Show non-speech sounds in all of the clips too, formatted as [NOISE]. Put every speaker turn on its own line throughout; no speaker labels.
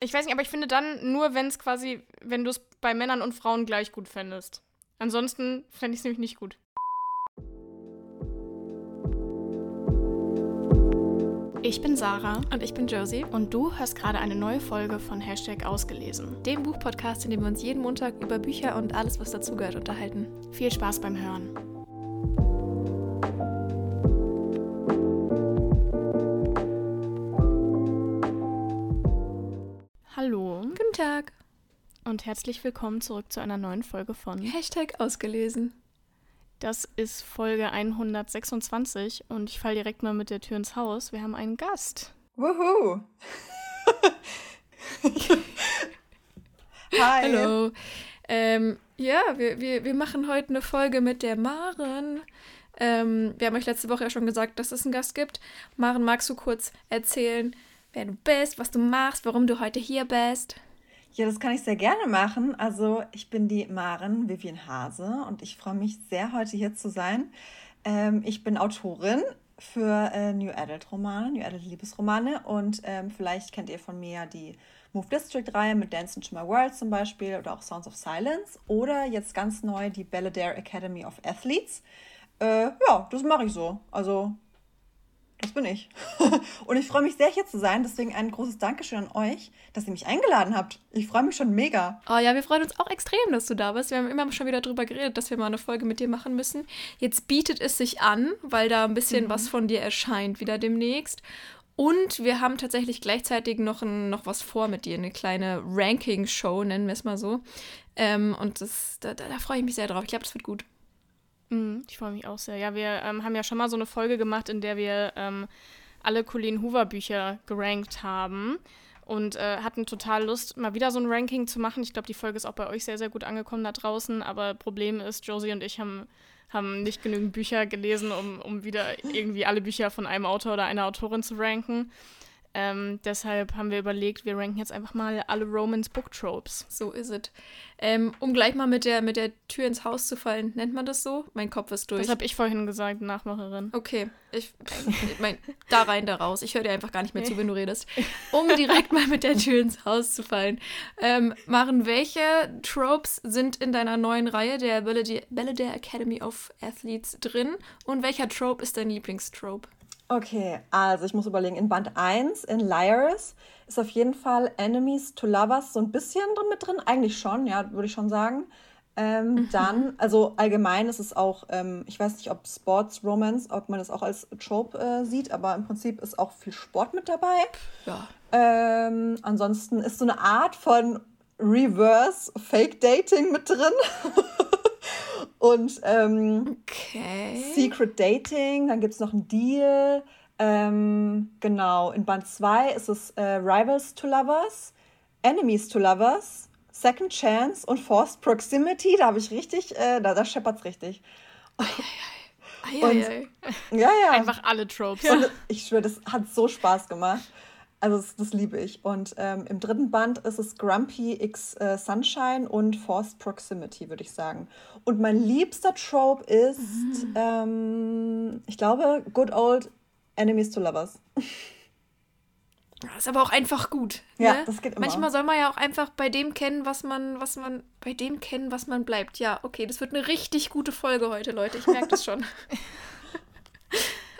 Ich weiß nicht, aber ich finde dann nur, wenn es quasi, wenn du es bei Männern und Frauen gleich gut fändest. Ansonsten fände ich es nämlich nicht gut. Ich bin Sarah
und ich bin Josie
und du hörst gerade eine neue Folge von Hashtag Ausgelesen,
dem Buchpodcast, in dem wir uns jeden Montag über Bücher und alles, was dazugehört, unterhalten.
Viel Spaß beim Hören. Hallo.
Guten Tag.
Und herzlich willkommen zurück zu einer neuen Folge von
Hashtag ausgelesen.
Das ist Folge 126 und ich falle direkt mal mit der Tür ins Haus. Wir haben einen Gast.
Wuhu! [LAUGHS]
Hi. Hallo. Ähm, ja, wir, wir, wir machen heute eine Folge mit der Maren. Ähm, wir haben euch letzte Woche ja schon gesagt, dass es einen Gast gibt. Maren, magst du kurz erzählen, wer du bist, was du machst, warum du heute hier bist.
Ja, das kann ich sehr gerne machen. Also ich bin die Maren Vivian Hase und ich freue mich sehr, heute hier zu sein. Ähm, ich bin Autorin für äh, New Adult Romane, New Adult Liebesromane und ähm, vielleicht kennt ihr von mir die Move District Reihe mit Dance into My World zum Beispiel oder auch Sounds of Silence oder jetzt ganz neu die Belladere Academy of Athletes. Äh, ja, das mache ich so. Also das bin ich. [LAUGHS] Und ich freue mich sehr, hier zu sein. Deswegen ein großes Dankeschön an euch, dass ihr mich eingeladen habt. Ich freue mich schon mega.
Oh ja, wir freuen uns auch extrem, dass du da bist. Wir haben immer schon wieder darüber geredet, dass wir mal eine Folge mit dir machen müssen. Jetzt bietet es sich an, weil da ein bisschen mhm. was von dir erscheint wieder demnächst. Und wir haben tatsächlich gleichzeitig noch, ein, noch was vor mit dir, eine kleine Ranking-Show, nennen wir es mal so. Ähm, und das, da, da, da freue ich mich sehr drauf. Ich glaube, das wird gut.
Mhm, ich freue mich auch sehr. Ja, wir ähm, haben ja schon mal so eine Folge gemacht, in der wir ähm, alle Colleen Hoover Bücher gerankt haben und äh, hatten total Lust, mal wieder so ein Ranking zu machen. Ich glaube, die Folge ist auch bei euch sehr, sehr gut angekommen da draußen. Aber Problem ist, Josie und ich haben, haben nicht genügend Bücher gelesen, um, um wieder irgendwie alle Bücher von einem Autor oder einer Autorin zu ranken. Ähm, deshalb haben wir überlegt, wir ranken jetzt einfach mal alle Romans Book Tropes.
So ist es. Ähm, um gleich mal mit der, mit der Tür ins Haus zu fallen, nennt man das so? Mein Kopf ist durch.
Das habe ich vorhin gesagt, Nachmacherin.
Okay, ich, ich mein, da rein, da raus. Ich höre dir einfach gar nicht mehr zu, [LAUGHS] wenn du redest. Um direkt mal mit der Tür ins Haus zu fallen. Ähm, Maren, welche Tropes sind in deiner neuen Reihe, der Belladere Academy of Athletes, drin? Und welcher Trope ist dein Lieblingstrope?
Okay, also ich muss überlegen, in Band 1, in Liars, ist auf jeden Fall Enemies to Lovers so ein bisschen drin mit drin. Eigentlich schon, ja, würde ich schon sagen. Ähm, mhm. Dann, also allgemein ist es auch, ähm, ich weiß nicht, ob Sports Romance, ob man das auch als Trope äh, sieht, aber im Prinzip ist auch viel Sport mit dabei.
Ja.
Ähm, ansonsten ist so eine Art von Reverse Fake Dating mit drin. [LAUGHS] Und ähm,
okay.
Secret Dating, dann gibt es noch einen Deal. Ähm, genau, in Band 2 ist es äh, Rivals to Lovers, Enemies to Lovers, Second Chance und Forced Proximity. Da habe ich richtig, äh, da, da scheppert es richtig.
Ei, ei, ei.
Und, ja, ja.
Einfach alle Tropes.
Und ich schwöre, das hat so Spaß gemacht. Also das, das liebe ich. Und ähm, im dritten Band ist es Grumpy X äh, Sunshine und Forced Proximity, würde ich sagen. Und mein liebster Trope ist, mhm. ähm, ich glaube, Good Old Enemies to Lovers.
Das ist aber auch einfach gut.
Ja, ne? das geht immer.
Manchmal soll man ja auch einfach bei dem kennen, was man, was man, bei dem kennen, was man bleibt. Ja, okay, das wird eine richtig gute Folge heute, Leute. Ich merke das schon. [LAUGHS]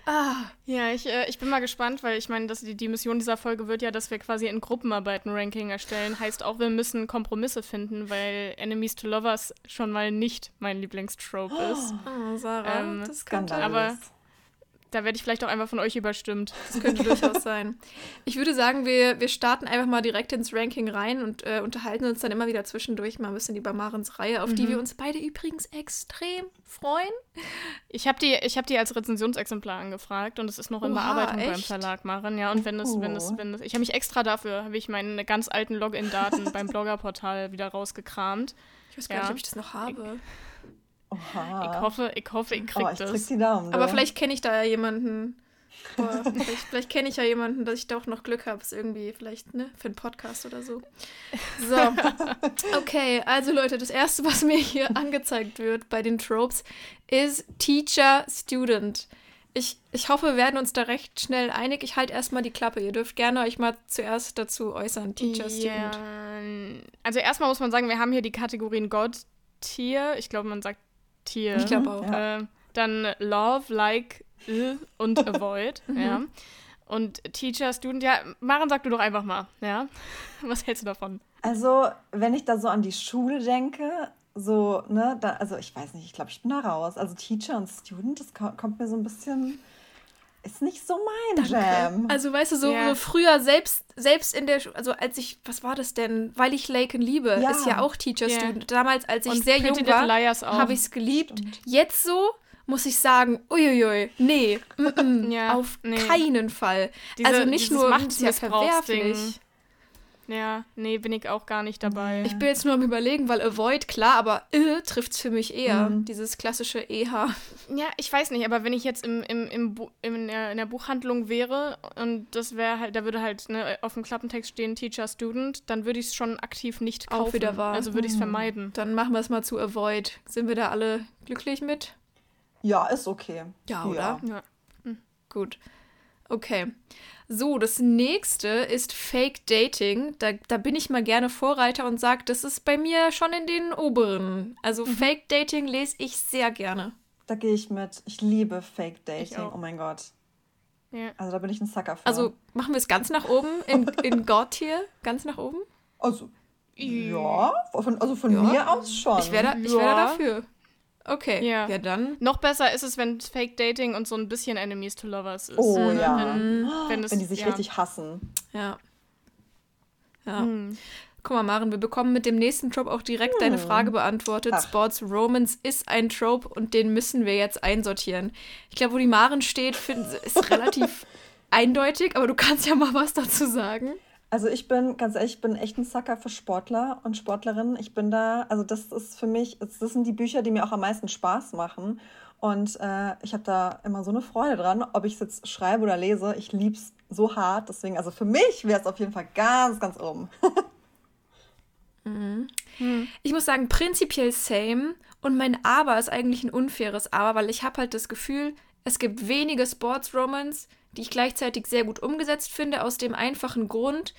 Ah. Ja, ich, äh, ich bin mal gespannt, weil ich meine, dass die, die Mission dieser Folge wird ja, dass wir quasi in Gruppenarbeit ein Ranking erstellen. Heißt auch, wir müssen Kompromisse finden, weil Enemies to Lovers schon mal nicht mein Lieblingstrope ist.
Oh, Sarah, ähm, das kann
Aber da werde ich vielleicht auch einfach von euch überstimmt.
Das könnte durchaus sein. Ich würde sagen, wir, wir starten einfach mal direkt ins Ranking rein und äh, unterhalten uns dann immer wieder zwischendurch mal ein bisschen über Marens Reihe, auf mhm. die wir uns beide übrigens extrem freuen.
Ich habe die, hab die als Rezensionsexemplar angefragt und es ist noch in Oha, Bearbeitung echt? beim Verlag Maren. Ja, und wenn es, wenn es, wenn es, ich habe mich extra dafür, habe ich meine ganz alten Login-Daten [LAUGHS] beim Bloggerportal wieder rausgekramt.
Ich weiß gar ja. nicht, ob ich das noch habe. Ich,
Oha.
Ich hoffe, ich hoffe, ich krieg oh, ich
das. Die Daumen,
Aber vielleicht kenne ich da ja jemanden. Boah, vielleicht, vielleicht kenne ich ja jemanden, dass ich da auch noch Glück habe. Ist irgendwie vielleicht, ne, für einen Podcast oder so. So. [LAUGHS] Okay, also Leute, das erste, was mir hier [LAUGHS] angezeigt wird bei den Tropes, ist Teacher-Student. ich, ich hoffe, wir werden uns da recht schnell einig. Ich halte erstmal die Klappe. Ihr dürft gerne euch mal zuerst dazu äußern, Teacher,
Ja,
Student.
also erstmal muss man sagen, wir haben hier die Kategorien God, Tier, ich glaube, man sagt Tier.
Ich glaube auch.
Ja.
Äh, dann Love, Like, äh, und [LAUGHS] Avoid,
Mhm.
ja. Und Teacher, Student, ja, Maren, sag du doch einfach mal, ja. [LAUGHS] Was hältst du davon?
Also, wenn ich da so an die Schule denke, so, ne, da, also ich weiß nicht, ich glaube, ich bin da raus. Also Teacher und Student, das ko- kommt mir so ein bisschen, ist nicht so mein Jam.
Also, weißt du, so,
Ja.
so früher, selbst, selbst in der, also als ich, was war das denn? Weil ich Laken liebe,
Ja.
ist ja auch Teacher
Ja.
Student. Damals, als ich
Und
sehr jung war, habe ich es geliebt.
Stimmt.
Jetzt so muss ich sagen, uiuiui, nee, mm -mm, [LAUGHS]
Ja,
auf
nee.
keinen Fall.
Diese-
also nicht nur ist ja
Machtmissbrauchsding.
verwerflich.
Ja, nee, bin ich auch gar nicht dabei.
Ich bin jetzt nur am überlegen, weil Avoid, klar, aber äh, trifft es für mich eher.
Mhm.
Dieses klassische EH.
Ja, ich weiß nicht, aber wenn ich jetzt im, im, im Bu in, der, in der Buchhandlung wäre und das wäre halt, da würde halt ne, auf dem Klappentext stehen Teacher Student, dann würde ich es schon aktiv nicht
Auch
kaufen.
wieder wahr.
Also würde ich es
Hm.
vermeiden.
Dann machen wir es mal zu Avoid. Sind wir da alle glücklich mit?
ja, ist okay.
Ja, oder?
Ja.
Gut. Okay. So, das nächste ist Fake Dating. Da, da bin ich mal gerne Vorreiter und sage, das ist bei mir schon in den oberen. Also Fake Dating lese ich sehr gerne.
Da gehe ich mit. Ich liebe Fake Dating. Oh mein Gott.
Ja.
Also da bin ich ein Sucker für.
Also machen wir es ganz nach oben in, in [LAUGHS] God hier? Ganz nach oben?
also ja, von, also von
Ja.
mir aus schon.
Ich wäre da, ich wär da
Ja.
dafür. Okay.
Ja.
ja dann.
Noch besser ist es, wenn Fake Dating und so ein bisschen Enemies to Lovers ist.
Oh
Ne?
ja.
Wenn, wenn, es,
Wenn die sich
ja.
richtig hassen.
Ja. Ja.
Hm.
Guck mal, Maren, wir bekommen mit dem nächsten Trope auch direkt deine
Hm.
Frage beantwortet.
Ach.
Sports Romance ist ein Trope und den müssen wir jetzt einsortieren. Ich glaube, wo die Maren steht, find, ist relativ [LAUGHS] eindeutig, aber du kannst ja mal was dazu sagen.
Also ich bin, ganz ehrlich, ich bin echt ein Sucker für Sportler und Sportlerinnen. Ich bin da, also das ist für mich, das sind die Bücher, die mir auch am meisten Spaß machen. Und äh, ich habe da immer so eine Freude dran, ob ich es jetzt schreibe oder lese. Ich liebe es so hart. Deswegen, also für mich wäre es auf jeden Fall ganz, ganz oben. [LAUGHS]
Ich muss sagen, prinzipiell same. Und mein Aber ist eigentlich ein unfaires Aber, weil ich habe halt das Gefühl, es gibt wenige Sports Romance, die ich gleichzeitig sehr gut umgesetzt finde, aus dem einfachen Grund,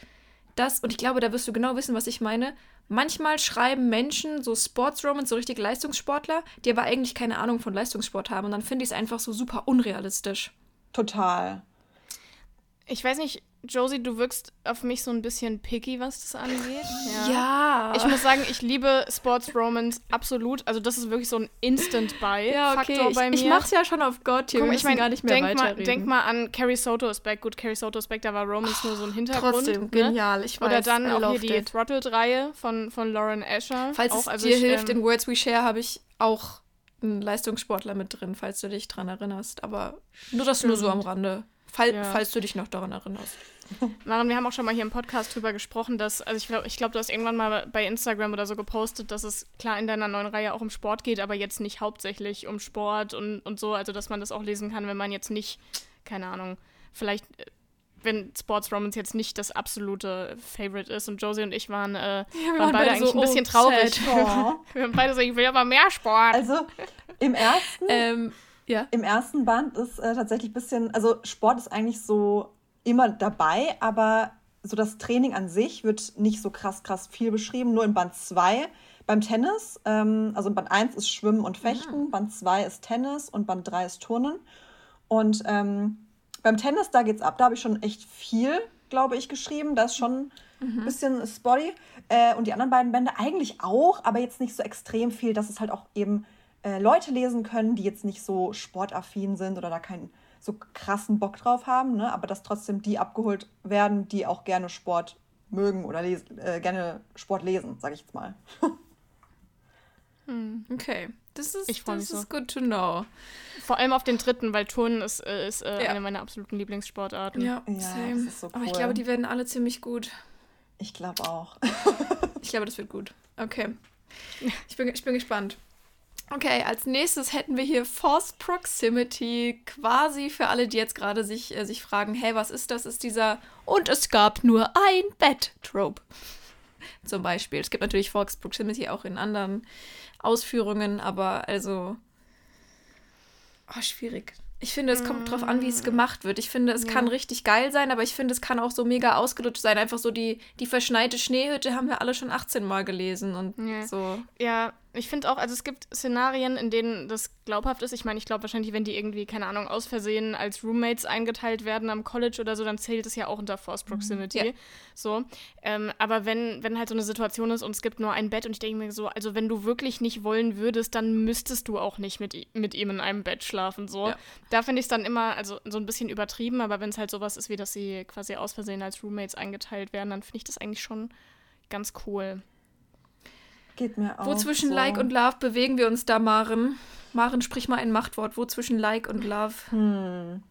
dass, und ich glaube, da wirst du genau wissen, was ich meine, manchmal schreiben Menschen so Sports Romance, so richtig Leistungssportler, die aber eigentlich keine Ahnung von Leistungssport haben. Und dann finde ich es einfach so super unrealistisch.
Total.
Ich weiß nicht, Josie, du wirkst auf mich so ein bisschen picky, was das angeht.
Ja.
Ich muss sagen, ich liebe Sports Romance absolut. Also das ist wirklich so ein Instant-Buy-Faktor
ja, okay. Ich,
bei mir.
ich mach's ja schon auf Gott hier.
Guck, ich
müssen
mein,
gar nicht mehr
denk, mal, denk mal an Carrie Soto is back. Gut, Carrie Soto is back, da war Romance nur so ein Hintergrund.
Trotzdem,
ne?
genial. Ich weiß,
Oder dann auch hier die. Throttled-Reihe von, von Lauren Asher.
Falls
auch,
es
also
dir
ich,
hilft,
ähm,
in Words We Share habe ich auch einen Leistungssportler mit drin, falls du dich dran erinnerst. Aber nur das nur so am Rande. Fall,
Ja.
Falls du dich noch daran erinnerst. [LAUGHS]
Maren, wir haben auch schon mal hier im Podcast drüber gesprochen, dass, also ich glaube, ich glaub, du hast irgendwann mal bei Instagram oder so gepostet, dass es klar in deiner neuen Reihe auch um Sport geht, aber jetzt nicht hauptsächlich um Sport und, und so, also dass man das auch lesen kann, wenn man jetzt nicht, keine Ahnung, vielleicht, äh, wenn Sports Romance jetzt nicht das absolute Favorite ist und Josie und ich waren, äh, waren,
waren
beide
beide
eigentlich
so,
ein bisschen
oh,
traurig.
Oh. [LAUGHS]
wir waren beide so, ich will aber mehr Sport.
Also im ersten
Ähm, ja.
Im ersten Band ist äh, tatsächlich ein bisschen, also Sport ist eigentlich so immer dabei, aber so das Training an sich wird nicht so krass, krass viel beschrieben. Nur in Band 2 beim Tennis, ähm, also Band 1 ist Schwimmen und Fechten, Band 2 ist Tennis und Band 3 ist Turnen. Und ähm, beim Tennis, da geht's ab, da habe ich schon echt viel, glaube ich, geschrieben. Da ist schon ein bisschen spotty. Äh, und die anderen beiden Bände eigentlich auch, aber jetzt nicht so extrem viel, dass es halt auch eben äh, Leute lesen können, die jetzt nicht so sportaffin sind oder da keinen so krassen Bock drauf haben, ne? aber dass trotzdem die abgeholt werden, die auch gerne Sport mögen oder les äh, gerne Sport lesen, sage ich jetzt mal. [LAUGHS]
Okay. Das ist,
Ich
das
mich so.
ist good to know.
Vor allem auf den dritten, weil Turnen ist, äh, ist äh,
Ja.
eine meiner absoluten Lieblingssportarten.
Ja,
Ja,
same.
ist so
Aber ich
cool.
glaube, die werden alle ziemlich gut.
Ich glaube auch.
Ich glaube, das wird gut. Okay. [LAUGHS] Ich bin, ich bin gespannt. Okay, als nächstes hätten wir hier Force Proximity. Quasi für alle, die jetzt gerade sich, äh, sich fragen, hey, was ist das? Ist dieser Und es gab nur ein Bett-Trope. [LAUGHS] Zum Beispiel. Es gibt natürlich Force Proximity auch in anderen Ausführungen, aber also. Oh, schwierig. Ich finde, es kommt drauf an, wie es gemacht wird. Ich finde, es ja. kann richtig geil sein, aber ich finde, es kann auch so mega ausgelutscht sein. Einfach so die, die verschneite Schneehütte haben wir alle schon 18 Mal gelesen und
ja.
so.
Ja, ich finde auch, also es gibt Szenarien, in denen das glaubhaft ist. Ich meine, ich glaube wahrscheinlich, wenn die irgendwie, keine Ahnung, aus Versehen als Roommates eingeteilt werden am College oder so, dann zählt es ja auch unter Force mhm. Proximity. Ja. So. Ähm, aber wenn, wenn halt so eine Situation ist und es gibt nur ein Bett und ich denke mir so, also wenn du wirklich nicht wollen würdest, dann müsstest du auch nicht mit, mit ihm in einem Bett schlafen. So. Ja. Da finde ich es dann immer, also so ein bisschen übertrieben, aber wenn es halt sowas ist, wie dass sie quasi aus Versehen als Roommates eingeteilt werden, dann finde ich das eigentlich schon ganz cool.
Geht mir auch.
Wo zwischen so. Like und Love bewegen wir uns da, Maren? Maren, sprich mal ein Machtwort. Wo zwischen Like und Love?
Hm.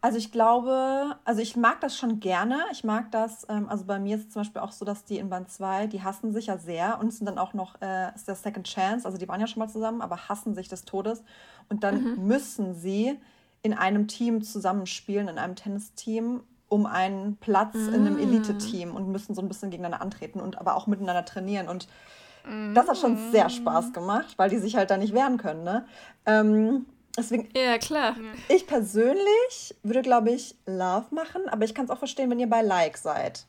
Also ich glaube, also ich mag das schon gerne. Ich mag das, ähm, also bei mir ist es zum Beispiel auch so, dass die in Band 2, die hassen sich ja sehr und sind dann auch noch, äh, ist der Second Chance, also die waren ja schon mal zusammen, aber hassen sich des Todes. Und dann mhm. müssen sie in einem Team zusammenspielen, in einem Tennisteam, um einen Platz mhm. in einem mm. Elite-Team und müssen so ein bisschen gegeneinander antreten und aber auch miteinander trainieren. Und das hat schon sehr Spaß gemacht, weil die sich halt da nicht wehren können. Ne? Ähm, deswegen,
ja, klar.
Ich persönlich würde, glaube ich, Love machen, aber ich kann es auch verstehen, wenn ihr bei Like seid.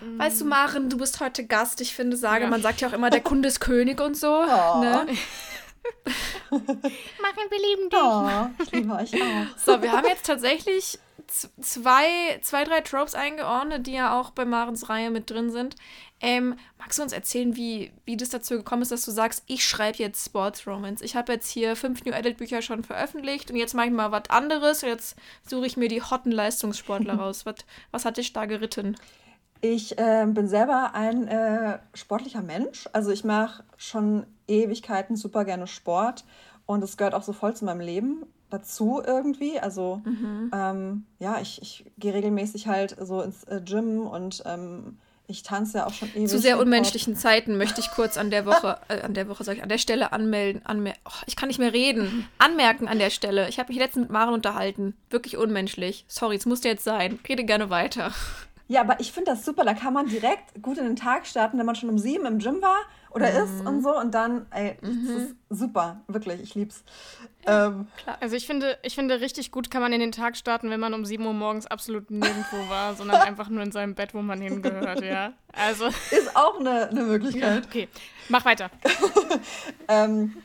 Weißt du, Maren, du bist heute Gast. Ich finde, sage, ja. man sagt ja auch immer, der Kunde ist König und so. Oh. Ne? [LAUGHS] [LAUGHS]
Maren, wir lieben dich.
Oh, ich liebe euch auch.
So, wir haben jetzt tatsächlich zwei, zwei, drei Tropes eingeordnet, die ja auch bei Marens Reihe mit drin sind. Ähm, magst du uns erzählen, wie, wie das dazu gekommen ist, dass du sagst, ich schreibe jetzt Sports Romance? Ich habe jetzt hier fünf New Adult Bücher schon veröffentlicht und jetzt mache ich mal was anderes und jetzt suche ich mir die hotten Leistungssportler [LAUGHS] raus. Was, was hat dich da geritten?
Ich äh, bin selber ein äh, sportlicher Mensch. Also ich mache schon Ewigkeiten super gerne Sport und es gehört auch so voll zu meinem Leben dazu irgendwie. Also mhm. ähm, ja, ich, ich gehe regelmäßig halt so ins äh, Gym und ähm, ich tanze ja auch schon ewig.
Zu sehr unmenschlichen Zeiten möchte ich kurz an der Woche, [LAUGHS] äh, an der Woche sag ich, an der Stelle anmelden, anmer oh, ich kann nicht mehr reden, [LAUGHS] anmerken an der Stelle. Ich habe mich letztens mit Maren unterhalten. Wirklich unmenschlich. Sorry, es musste jetzt sein. Rede gerne weiter.
Ja, aber ich finde das super. Da kann man direkt gut in den Tag starten, wenn man schon um sieben im Gym war oder mhm. ist und so. Und dann, ey, mhm. das ist super. Wirklich, ich lieb's.
Ja, ähm, klar. Also ich finde, ich finde, richtig gut kann man in den Tag starten, wenn man um sieben Uhr morgens absolut nirgendwo war, sondern [LAUGHS] einfach nur in seinem Bett, wo man hingehört, ja. Also. [LAUGHS]
Ist auch eine, eine Möglichkeit.
Ja, okay, mach weiter. [LAUGHS]
ähm,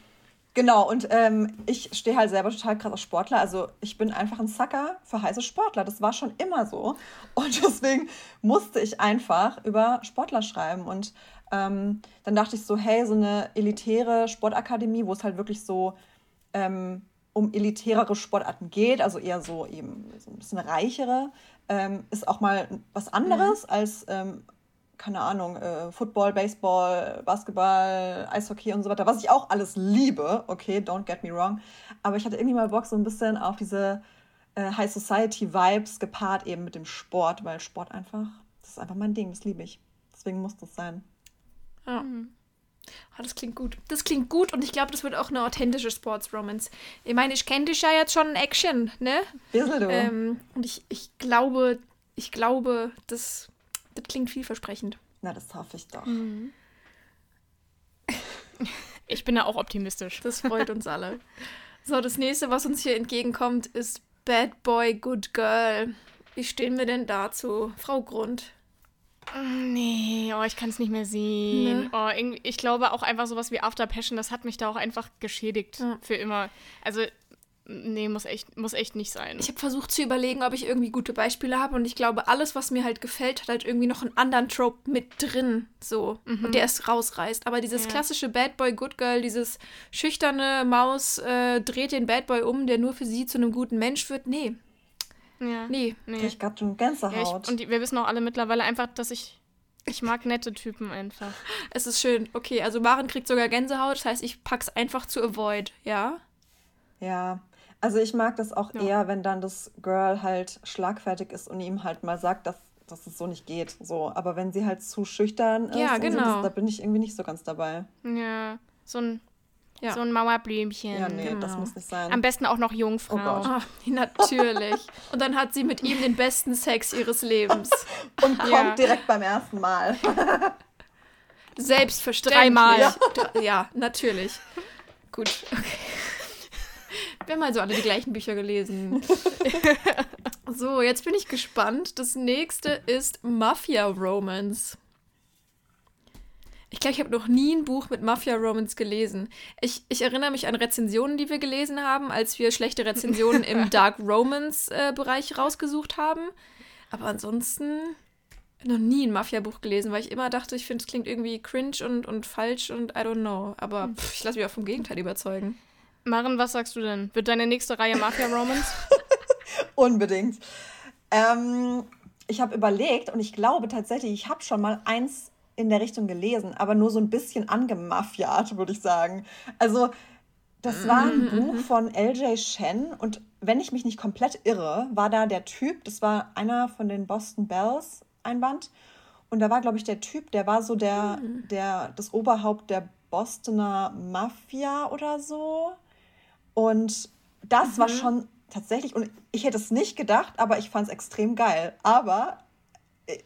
Genau, und ähm, ich stehe halt selber total krass auf Sportler. Also ich bin einfach ein Sucker für heiße Sportler. Das war schon immer so. Und deswegen musste ich einfach über Sportler schreiben. Und ähm, dann dachte ich so, hey, so eine elitäre Sportakademie, wo es halt wirklich so ähm, um elitärere Sportarten geht, also eher so eben so ein bisschen reichere, ähm, ist auch mal was anderes mhm. als ähm, keine Ahnung, äh, Football, Baseball, Basketball, Eishockey und so weiter, was ich auch alles liebe, okay, don't get me wrong. Aber ich hatte irgendwie mal Bock so ein bisschen auf diese äh, High Society Vibes gepaart eben mit dem Sport, weil Sport einfach, das ist einfach mein Ding, das liebe ich. Deswegen muss das sein.
Ja. Mhm. Oh, das klingt gut. Das klingt gut und ich glaube, das wird auch eine authentische Sports Romance. Ich meine, ich kenne dich ja jetzt schon in Action, ne?
Bisschen du.
Ähm, und ich, ich glaube, ich glaube, das das klingt vielversprechend.
Na, das hoffe ich doch. Mhm. [LAUGHS]
Ich bin da auch optimistisch.
Das freut uns alle. So, das nächste, was uns hier entgegenkommt, ist Bad Boy, Good Girl. Wie stehen wir denn dazu? Frau Grund.
Nee, oh, ich kann es nicht mehr sehen. Nee. Oh, ich glaube auch einfach sowas wie After Passion, das hat mich da auch einfach geschädigt ja. für immer. Also Nee, muss echt, muss echt nicht sein.
Ich habe versucht zu überlegen, ob ich irgendwie gute Beispiele habe und ich glaube, alles, was mir halt gefällt, hat halt irgendwie noch einen anderen Trope mit drin, so. Mhm. Und der es rausreißt. Aber dieses ja. klassische Bad Boy, Good Girl, dieses schüchterne Maus äh, dreht den Bad Boy um, der nur für sie zu einem guten Mensch wird, nee.
Ja.
Nee.
nee. Ich gerade schon Gänsehaut. Ja,
ich, und die, wir wissen auch alle mittlerweile einfach, dass ich ich mag nette Typen einfach. [LAUGHS]
Es ist schön. Okay, also Maren kriegt sogar Gänsehaut. Das heißt, ich pack's einfach zu avoid, ja?
Ja. Also ich mag das auch ja. eher, wenn dann das Girl halt schlagfertig ist und ihm halt mal sagt, dass, dass es so nicht geht. So. Aber wenn sie halt zu schüchtern ist,
ja, genau.
so, das, da bin ich irgendwie nicht so ganz dabei.
Ja, so ein, ja. so ein Mauerblümchen.
Ja, nee, genau. das muss nicht sein.
Am besten auch noch Jungfrau. Oh
Ach, [LAUGHS] natürlich. und dann hat sie mit ihm den besten Sex ihres Lebens. [LAUGHS]
und kommt ja. direkt beim ersten Mal. [LAUGHS]
Selbstverständlich. Dreimal. Ja. ja, natürlich. Gut, okay. Wir haben also alle die gleichen Bücher gelesen. so, jetzt bin ich gespannt. Das nächste ist Mafia Romance. Ich glaube, ich habe noch nie ein Buch mit Mafia Romance gelesen. Ich, ich erinnere mich an Rezensionen, die wir gelesen haben, als wir schlechte Rezensionen im [LAUGHS] Dark Romance-Bereich äh, rausgesucht haben. Aber ansonsten noch nie ein Mafia-Buch gelesen, weil ich immer dachte, ich finde, es klingt irgendwie cringe und, und falsch und I don't know. Aber hm. pff, ich lasse mich auch vom Gegenteil überzeugen.
Maren, was sagst du denn? Wird deine nächste Reihe Mafia Romance? [LAUGHS]
Unbedingt. Ähm, ich habe überlegt und ich glaube tatsächlich, ich habe schon mal eins in der Richtung gelesen, aber nur so ein bisschen angemafiat, würde ich sagen. Also, das war ein mhm, Buch mhm. von L.J. Shen und wenn ich mich nicht komplett irre, war da der Typ, das war einer von den Boston Bells Einband und da war, glaube ich, der Typ, der war so der, der, das Oberhaupt der Bostoner Mafia oder so. Und das mhm. war schon tatsächlich, und ich hätte es nicht gedacht, aber ich fand es extrem geil. Aber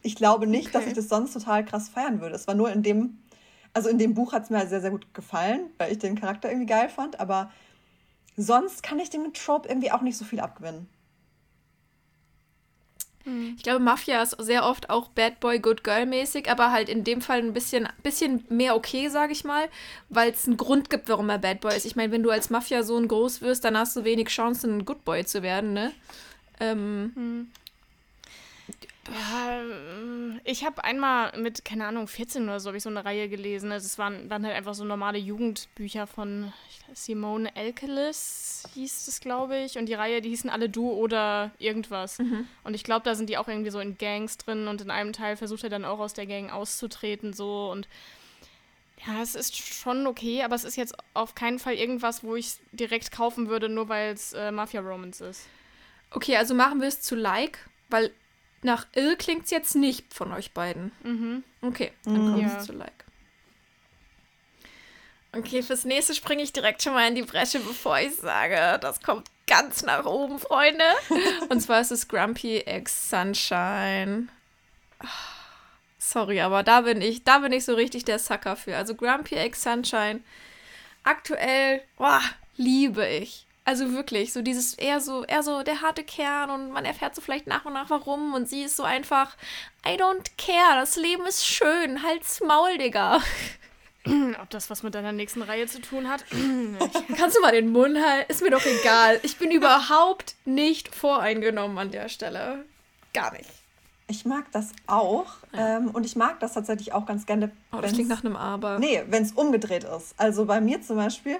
ich glaube nicht, okay. dass ich das sonst total krass feiern würde. Es war nur in dem, also in dem Buch hat es mir halt sehr, sehr gut gefallen, weil ich den Charakter irgendwie geil fand, aber sonst kann ich dem Trope irgendwie auch nicht so viel abgewinnen.
Hm. Ich glaube, Mafia ist sehr oft auch Bad Boy, Good Girl mäßig, aber halt in dem Fall ein bisschen, bisschen mehr okay, sage ich mal, weil es einen Grund gibt, warum er Bad Boy ist. Ich meine, wenn du als Mafia-Sohn groß wirst, dann hast du wenig Chancen, ein Good Boy zu werden, ne? Ähm, hm.
Ähm, ich habe einmal mit, keine Ahnung, 14 oder so habe ich so eine Reihe gelesen. Also es waren dann halt einfach so normale Jugendbücher von Simone Elkelis, hieß es, glaube ich. Und die Reihe, die hießen alle Du oder irgendwas. Mhm. Und ich glaube, da sind die auch irgendwie so in Gangs drin und in einem Teil versucht er dann auch aus der Gang auszutreten, so. Und ja, es ist schon okay, aber es ist jetzt auf keinen Fall irgendwas, wo ich direkt kaufen würde, nur weil es äh, Mafia Romance ist.
Okay, also machen wir es zu Like, weil nach Ill klingt es jetzt nicht von euch beiden. Mhm. Okay, dann kommt es zu Like. Okay, fürs nächste springe ich direkt schon mal in die Bresche, bevor ich sage, das kommt ganz nach oben, Freunde. [LAUGHS] Und zwar ist es Grumpy X Sunshine. Sorry, aber da bin ich, da bin ich so richtig der Sucker für. Also Grumpy X Sunshine. Aktuell, boah, liebe ich. Also wirklich, so dieses eher so, eher so der harte Kern und man erfährt so vielleicht nach und nach warum und sie ist so einfach, I don't care, das Leben ist schön, halt's Maul, Digga.
Ob das was mit deiner nächsten Reihe zu tun hat? [LAUGHS]
Kannst du mal den Mund halten? Ist mir doch egal. Ich bin überhaupt nicht voreingenommen an der Stelle. Gar nicht.
Ich mag das auch. Ja. Ähm, und ich mag das tatsächlich auch ganz gerne.
Oh, das klingt nach einem Aber.
Nee, wenn es umgedreht ist. Also bei mir zum Beispiel,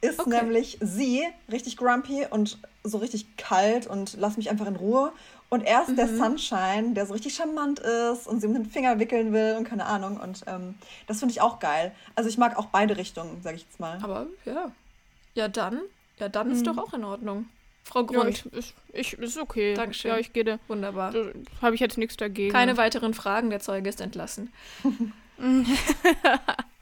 ist okay. nämlich sie richtig grumpy und so richtig kalt und lass mich einfach in Ruhe. Und er ist mhm. der Sunshine, der so richtig charmant ist und sie um den Finger wickeln will und keine Ahnung. Und ähm, das finde ich auch geil. Also ich mag auch beide Richtungen, sage ich jetzt mal.
Aber ja. Ja, dann. Ja, dann mhm. ist doch auch in Ordnung. Frau Grund.
Ja, ich, ich, ist okay.
Dankeschön.
Ja, ich gehe. da.
Wunderbar.
Habe ich jetzt nichts dagegen.
Keine weiteren Fragen, der Zeuge ist entlassen. [LAUGHS] [LAUGHS]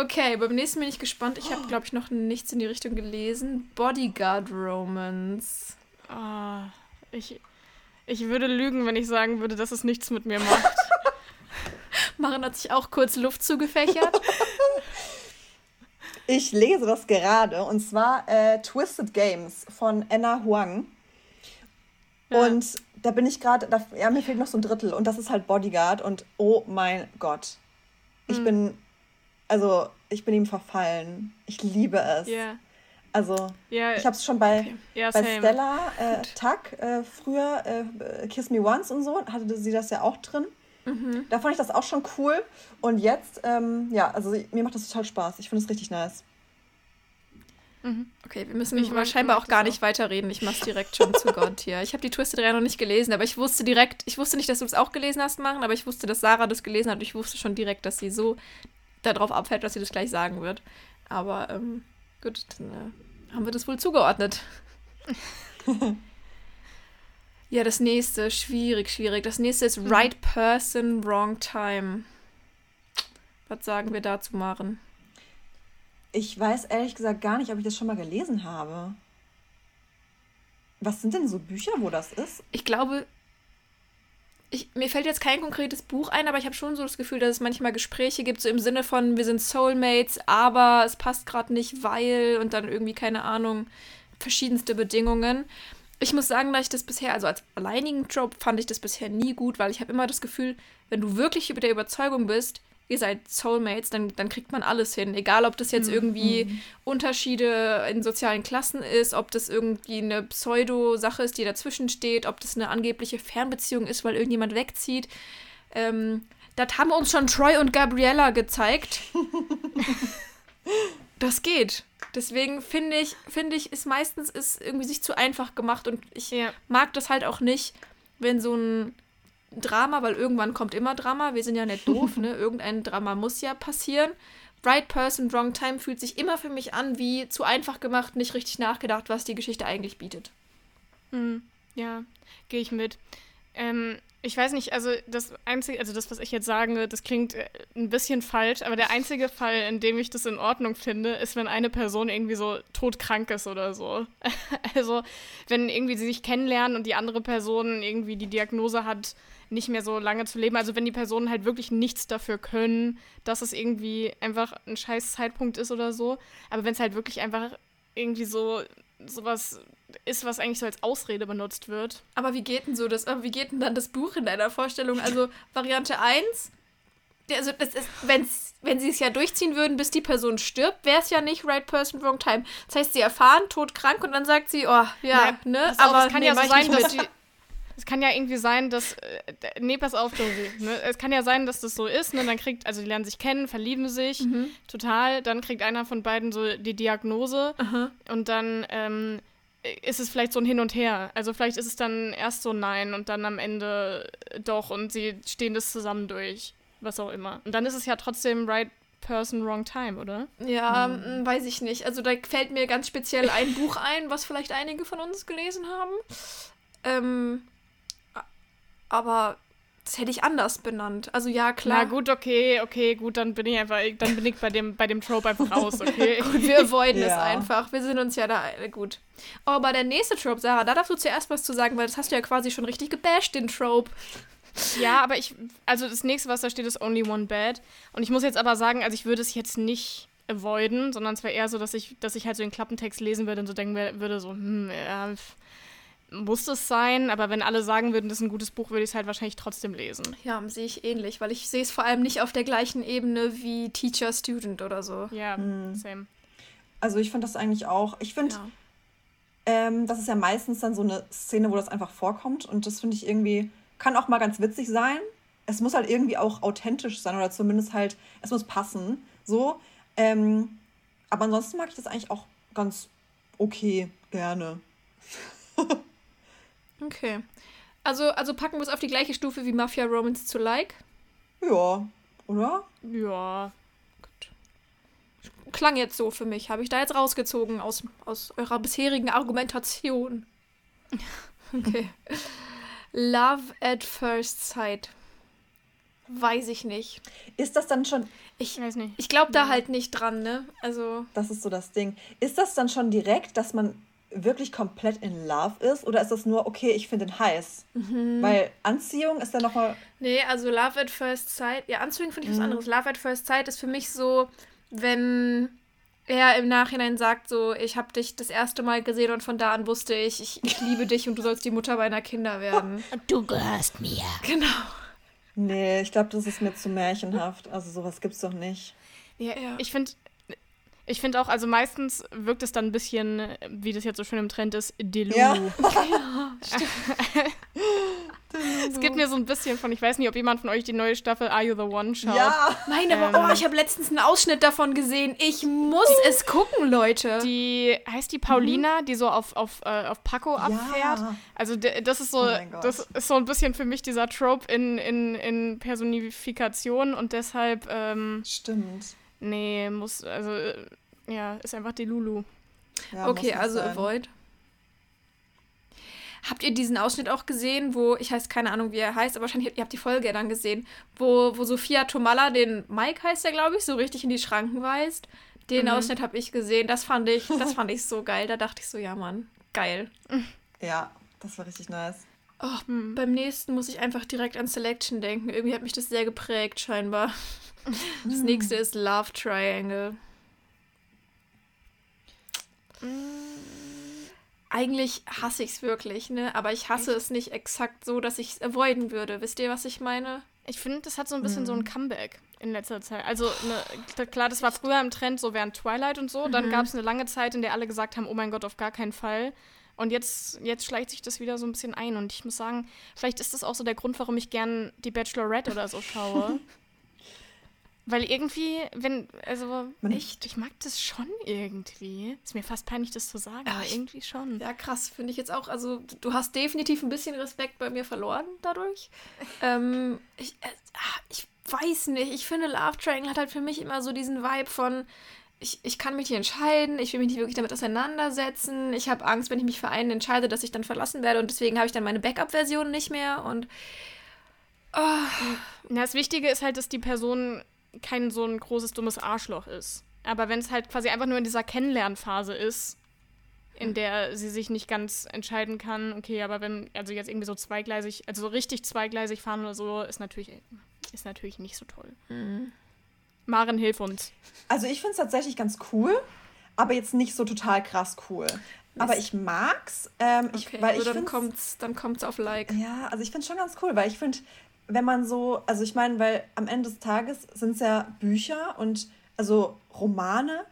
Okay, beim nächsten bin ich gespannt. Ich habe, glaube ich, noch nichts in die Richtung gelesen. Bodyguard Romance.
Ah, ich, ich würde lügen, wenn ich sagen würde, dass es nichts mit mir macht. [LAUGHS]
Maren hat sich auch kurz Luft zugefächert. [LAUGHS]
Ich lese das gerade und zwar äh, Twisted Games von Anna Huang. Ja. Und da bin ich gerade, ja, mir fehlt noch so ein Drittel und das ist halt Bodyguard und oh mein Gott. Ich hm. bin also ich bin ihm verfallen. Ich liebe es. Yeah. Also yeah. ich habe es schon bei, okay. yeah, bei Stella äh, Tuck äh, früher, äh, Kiss Me Once und so, hatte sie das ja auch drin. Mhm. Da fand ich das auch schon cool. Und jetzt, ähm, ja, also mir macht das total Spaß. Ich finde es richtig nice.
Mhm. Okay, wir müssen ich scheinbar auch gar nicht weiterreden. Ich mach's direkt schon zu Gott hier. Ich habe die Twisted 3 noch nicht gelesen, aber ich wusste direkt, ich wusste nicht, dass du es auch gelesen hast, machen, aber ich wusste, dass Sarah das gelesen hat und ich wusste schon direkt, dass sie so darauf abfällt, dass sie das gleich sagen wird. Aber ähm, gut, dann äh, haben wir das wohl zugeordnet. [LAUGHS] ja, das nächste, schwierig, schwierig. Das nächste ist mhm. Right Person, Wrong Time. Was sagen wir dazu, Maren?
Ich weiß ehrlich gesagt gar nicht, ob ich das schon mal gelesen habe. Was sind denn so Bücher, wo das ist?
Ich glaube, ich, mir fällt jetzt kein konkretes Buch ein, aber ich habe schon so das Gefühl, dass es manchmal Gespräche gibt, so im Sinne von, wir sind Soulmates, aber es passt gerade nicht, weil und dann irgendwie, keine Ahnung, verschiedenste Bedingungen. Ich muss sagen, dass ich das bisher, also als alleinigen Trope fand ich das bisher nie gut, weil ich habe immer das Gefühl, wenn du wirklich über der Überzeugung bist, ihr seid Soulmates, dann, dann kriegt man alles hin. Egal, ob das jetzt
Mhm.
irgendwie Unterschiede in sozialen Klassen ist, ob das irgendwie eine Pseudo-Sache ist, die dazwischen steht, ob das eine angebliche Fernbeziehung ist, weil irgendjemand wegzieht. Ähm, das haben uns schon Troy und Gabriella gezeigt. [LAUGHS] das geht. Deswegen finde ich, finde ich, ist meistens ist irgendwie sich zu einfach gemacht und ich
Ja.
mag das halt auch nicht, wenn so ein Drama, weil irgendwann kommt immer Drama, wir sind ja nicht doof, ne? [LAUGHS] Irgendein Drama muss ja passieren. Right Person, Wrong Time fühlt sich immer für mich an wie zu einfach gemacht, nicht richtig nachgedacht, was die Geschichte eigentlich bietet.
Hm, ja, gehe ich mit. Ähm, ich weiß nicht, also das einzige, also das, was ich jetzt sage, das klingt äh, ein bisschen falsch, aber der einzige Fall, in dem ich das in Ordnung finde, ist, wenn eine Person irgendwie so todkrank ist oder so. [LAUGHS] Also, wenn irgendwie sie sich kennenlernen und die andere Person irgendwie die Diagnose hat, nicht mehr so lange zu leben. Also, wenn die Personen halt wirklich nichts dafür können, dass es irgendwie einfach ein scheiß Zeitpunkt ist oder so. Aber wenn es halt wirklich einfach irgendwie so sowas ist, was eigentlich so als Ausrede benutzt wird.
Aber wie geht denn so das, wie geht denn dann das Buch in deiner Vorstellung? Also [LAUGHS] Variante 1, der- also das ist, wenn's, wenn sie es ja durchziehen würden, bis die Person stirbt, wäre es ja nicht right person, wrong time. Das heißt, sie erfahren, todkrank und dann sagt sie, oh, ja,
Naja,
ne?
auf,
Aber
es kann
nee,
ja so sein, dass die. Es kann ja irgendwie sein, dass. Äh, nee, pass auf, Josie. Ne? Es kann ja sein, dass das so ist, ne? Dann kriegt, also die lernen sich kennen, verlieben sich
Mhm.
total, dann kriegt einer von beiden so die Diagnose
Aha.
und dann ähm, ist es vielleicht so ein Hin und Her. Also vielleicht ist es dann erst so nein und dann am Ende doch und sie stehen das zusammen durch. Was auch immer. Und dann ist es ja trotzdem right person, wrong time, oder?
Ja, mm, weiß ich nicht. Also da fällt mir ganz speziell ein Buch ein, was vielleicht einige von uns gelesen haben. Ähm, aber das hätte ich anders benannt. Also ja, klar.
Na gut, okay, okay, gut, dann bin ich einfach, dann bin ich bei dem, bei dem Trope einfach raus, okay? [LAUGHS]
Gut, wir avoiden es
Ja.
einfach. Wir sind uns ja da äh, gut. Oh, aber der nächste Trope, Sarah, da darfst du zuerst was zu sagen, weil das hast du ja quasi schon richtig gebasht, den Trope.
Ja, aber ich, also das nächste, was da steht, ist Only One Bad. Und ich muss jetzt aber sagen, also ich würde es jetzt nicht avoiden, sondern es wäre eher so, dass ich, dass ich halt so den Klappentext lesen würde und so denken würde, so, hm, ja, muss es sein, aber wenn alle sagen würden, das ist ein gutes Buch, würde ich es halt wahrscheinlich trotzdem lesen.
Ja, sehe ich ähnlich, weil ich sehe es vor allem nicht auf der gleichen Ebene wie Teacher-Student oder so.
Ja,
Hm.
same.
Also ich finde das eigentlich auch. Ich finde,
Ja.
ähm, das ist ja meistens dann so eine Szene, wo das einfach vorkommt. Und das finde ich irgendwie, kann auch mal ganz witzig sein. Es muss halt irgendwie auch authentisch sein oder zumindest halt, es muss passen. So. Ähm, aber ansonsten mag ich das eigentlich auch ganz okay, gerne. [LAUGHS]
Okay. Also, also packen wir es auf die gleiche Stufe wie Mafia Romance to Like.
Ja, oder?
Ja.
Klang jetzt so für mich. Habe ich da jetzt rausgezogen aus, aus eurer bisherigen Argumentation. [LAUGHS] Okay. Love at First Sight. Weiß ich nicht.
Ist das dann schon,
Ich,
Ich weiß nicht.
ich glaube da
Ja.
halt nicht dran, ne? Also.
das ist so das Ding, ist das dann schon direkt, dass man wirklich komplett in Love ist? Oder ist das nur, okay, ich finde ihn heiß? Weil Anziehung ist dann nochmal,
Nee, also Love at First Sight. Ja, Anziehung finde ich was anderes. Love at First Sight ist für mich so, wenn er im Nachhinein sagt, so, ich habe dich das erste Mal gesehen und von da an wusste ich, ich, ich liebe dich und du sollst die Mutter meiner Kinder werden. [LAUGHS]
Du gehörst mir.
genau.
nee, ich glaube, das ist mir zu märchenhaft. Also sowas gibt's doch nicht.
Ja,
Ja.
ich finde ich finde auch, also meistens wirkt es dann ein bisschen, wie das jetzt so schön im Trend ist, Delulu.
Ja. [LAUGHS] [LAUGHS]
Es gibt mir so ein bisschen von, ich weiß nicht, ob jemand von euch die neue Staffel Are You the One schaut.
Ja,
Meine,
Ähm.
oh, ich habe letztens einen Ausschnitt davon gesehen. Ich muss es gucken, Leute.
Die heißt die Paulina, die so auf, auf, äh, auf Paco abfährt.
Ja.
Also das ist so,
Oh
das ist so ein bisschen für mich dieser Trope in, in, in Personifikation und deshalb, ähm,
stimmt.
nee, muss, also, äh, ja, ist einfach die Lulu.
Ja,
okay, also
sein.
Avoid. Habt ihr diesen Ausschnitt auch gesehen, wo, ich weiß keine Ahnung, wie er heißt, aber wahrscheinlich, ihr habt die Folge ja dann gesehen, wo, wo Sophia Tomalla den Mike heißt er, glaube ich, so richtig in die Schranken weist. Den
Mhm.
Ausschnitt habe ich gesehen. Das fand ich, [LAUGHS] das fand ich so geil. Da dachte ich so, ja Mann, geil.
Ja, das war richtig nice.
Oh,
Hm.
beim nächsten muss ich einfach direkt an Selection denken. Irgendwie hat mich das sehr geprägt, scheinbar. [LAUGHS] Das nächste ist Love Triangle. Eigentlich hasse ich es wirklich, ne? Aber ich hasse Echt? es nicht exakt so, dass ich es avoiden würde. Wisst ihr, was ich meine?
Ich finde, das hat so ein bisschen mhm. so ein Comeback in letzter Zeit. Also, ne, klar, das war früher im Trend, so während Twilight und so. Mhm. Dann gab es eine lange Zeit, in der alle gesagt haben, oh mein Gott, auf gar keinen Fall. Und jetzt, jetzt schleicht sich das wieder so ein bisschen ein. Und ich muss sagen, vielleicht ist das auch so der Grund, warum ich gern die Bachelorette oder so schaue. [LAUGHS] Weil irgendwie, wenn, also, Man echt, ich mag das schon irgendwie. Ist mir fast peinlich, das zu sagen, aber irgendwie schon.
Ja, krass, finde ich jetzt auch. Also, du hast definitiv ein bisschen Respekt bei mir verloren dadurch. [LAUGHS] ähm, ich, äh, ah, ich weiß nicht. Ich finde, Love Triangle hat halt für mich immer so diesen Vibe von, ich, ich kann mich nicht entscheiden, ich will mich nicht wirklich damit auseinandersetzen. Ich habe Angst, wenn ich mich für einen entscheide, dass ich dann verlassen werde und deswegen habe ich dann meine Backup-Version nicht mehr und.
Oh. Na, das Wichtige ist halt, dass die Person kein so ein großes, dummes Arschloch ist. Aber wenn es halt quasi einfach nur in dieser Kennenlernphase ist, in der sie sich nicht ganz entscheiden kann, okay, aber wenn, also jetzt irgendwie so zweigleisig, also so richtig zweigleisig fahren oder so, ist natürlich, ist natürlich nicht so toll. Mhm. Maren, hilf uns.
Also ich finde es tatsächlich ganz cool, aber jetzt nicht so total krass cool. Aber ich mag's. Ähm,
okay, ich, weil also ich dann kommt's, dann kommt's auf Like.
Ja, also ich finde es schon ganz cool, weil ich finde, wenn man so, also ich meine, weil am Ende des Tages sind es ja Bücher und also Romane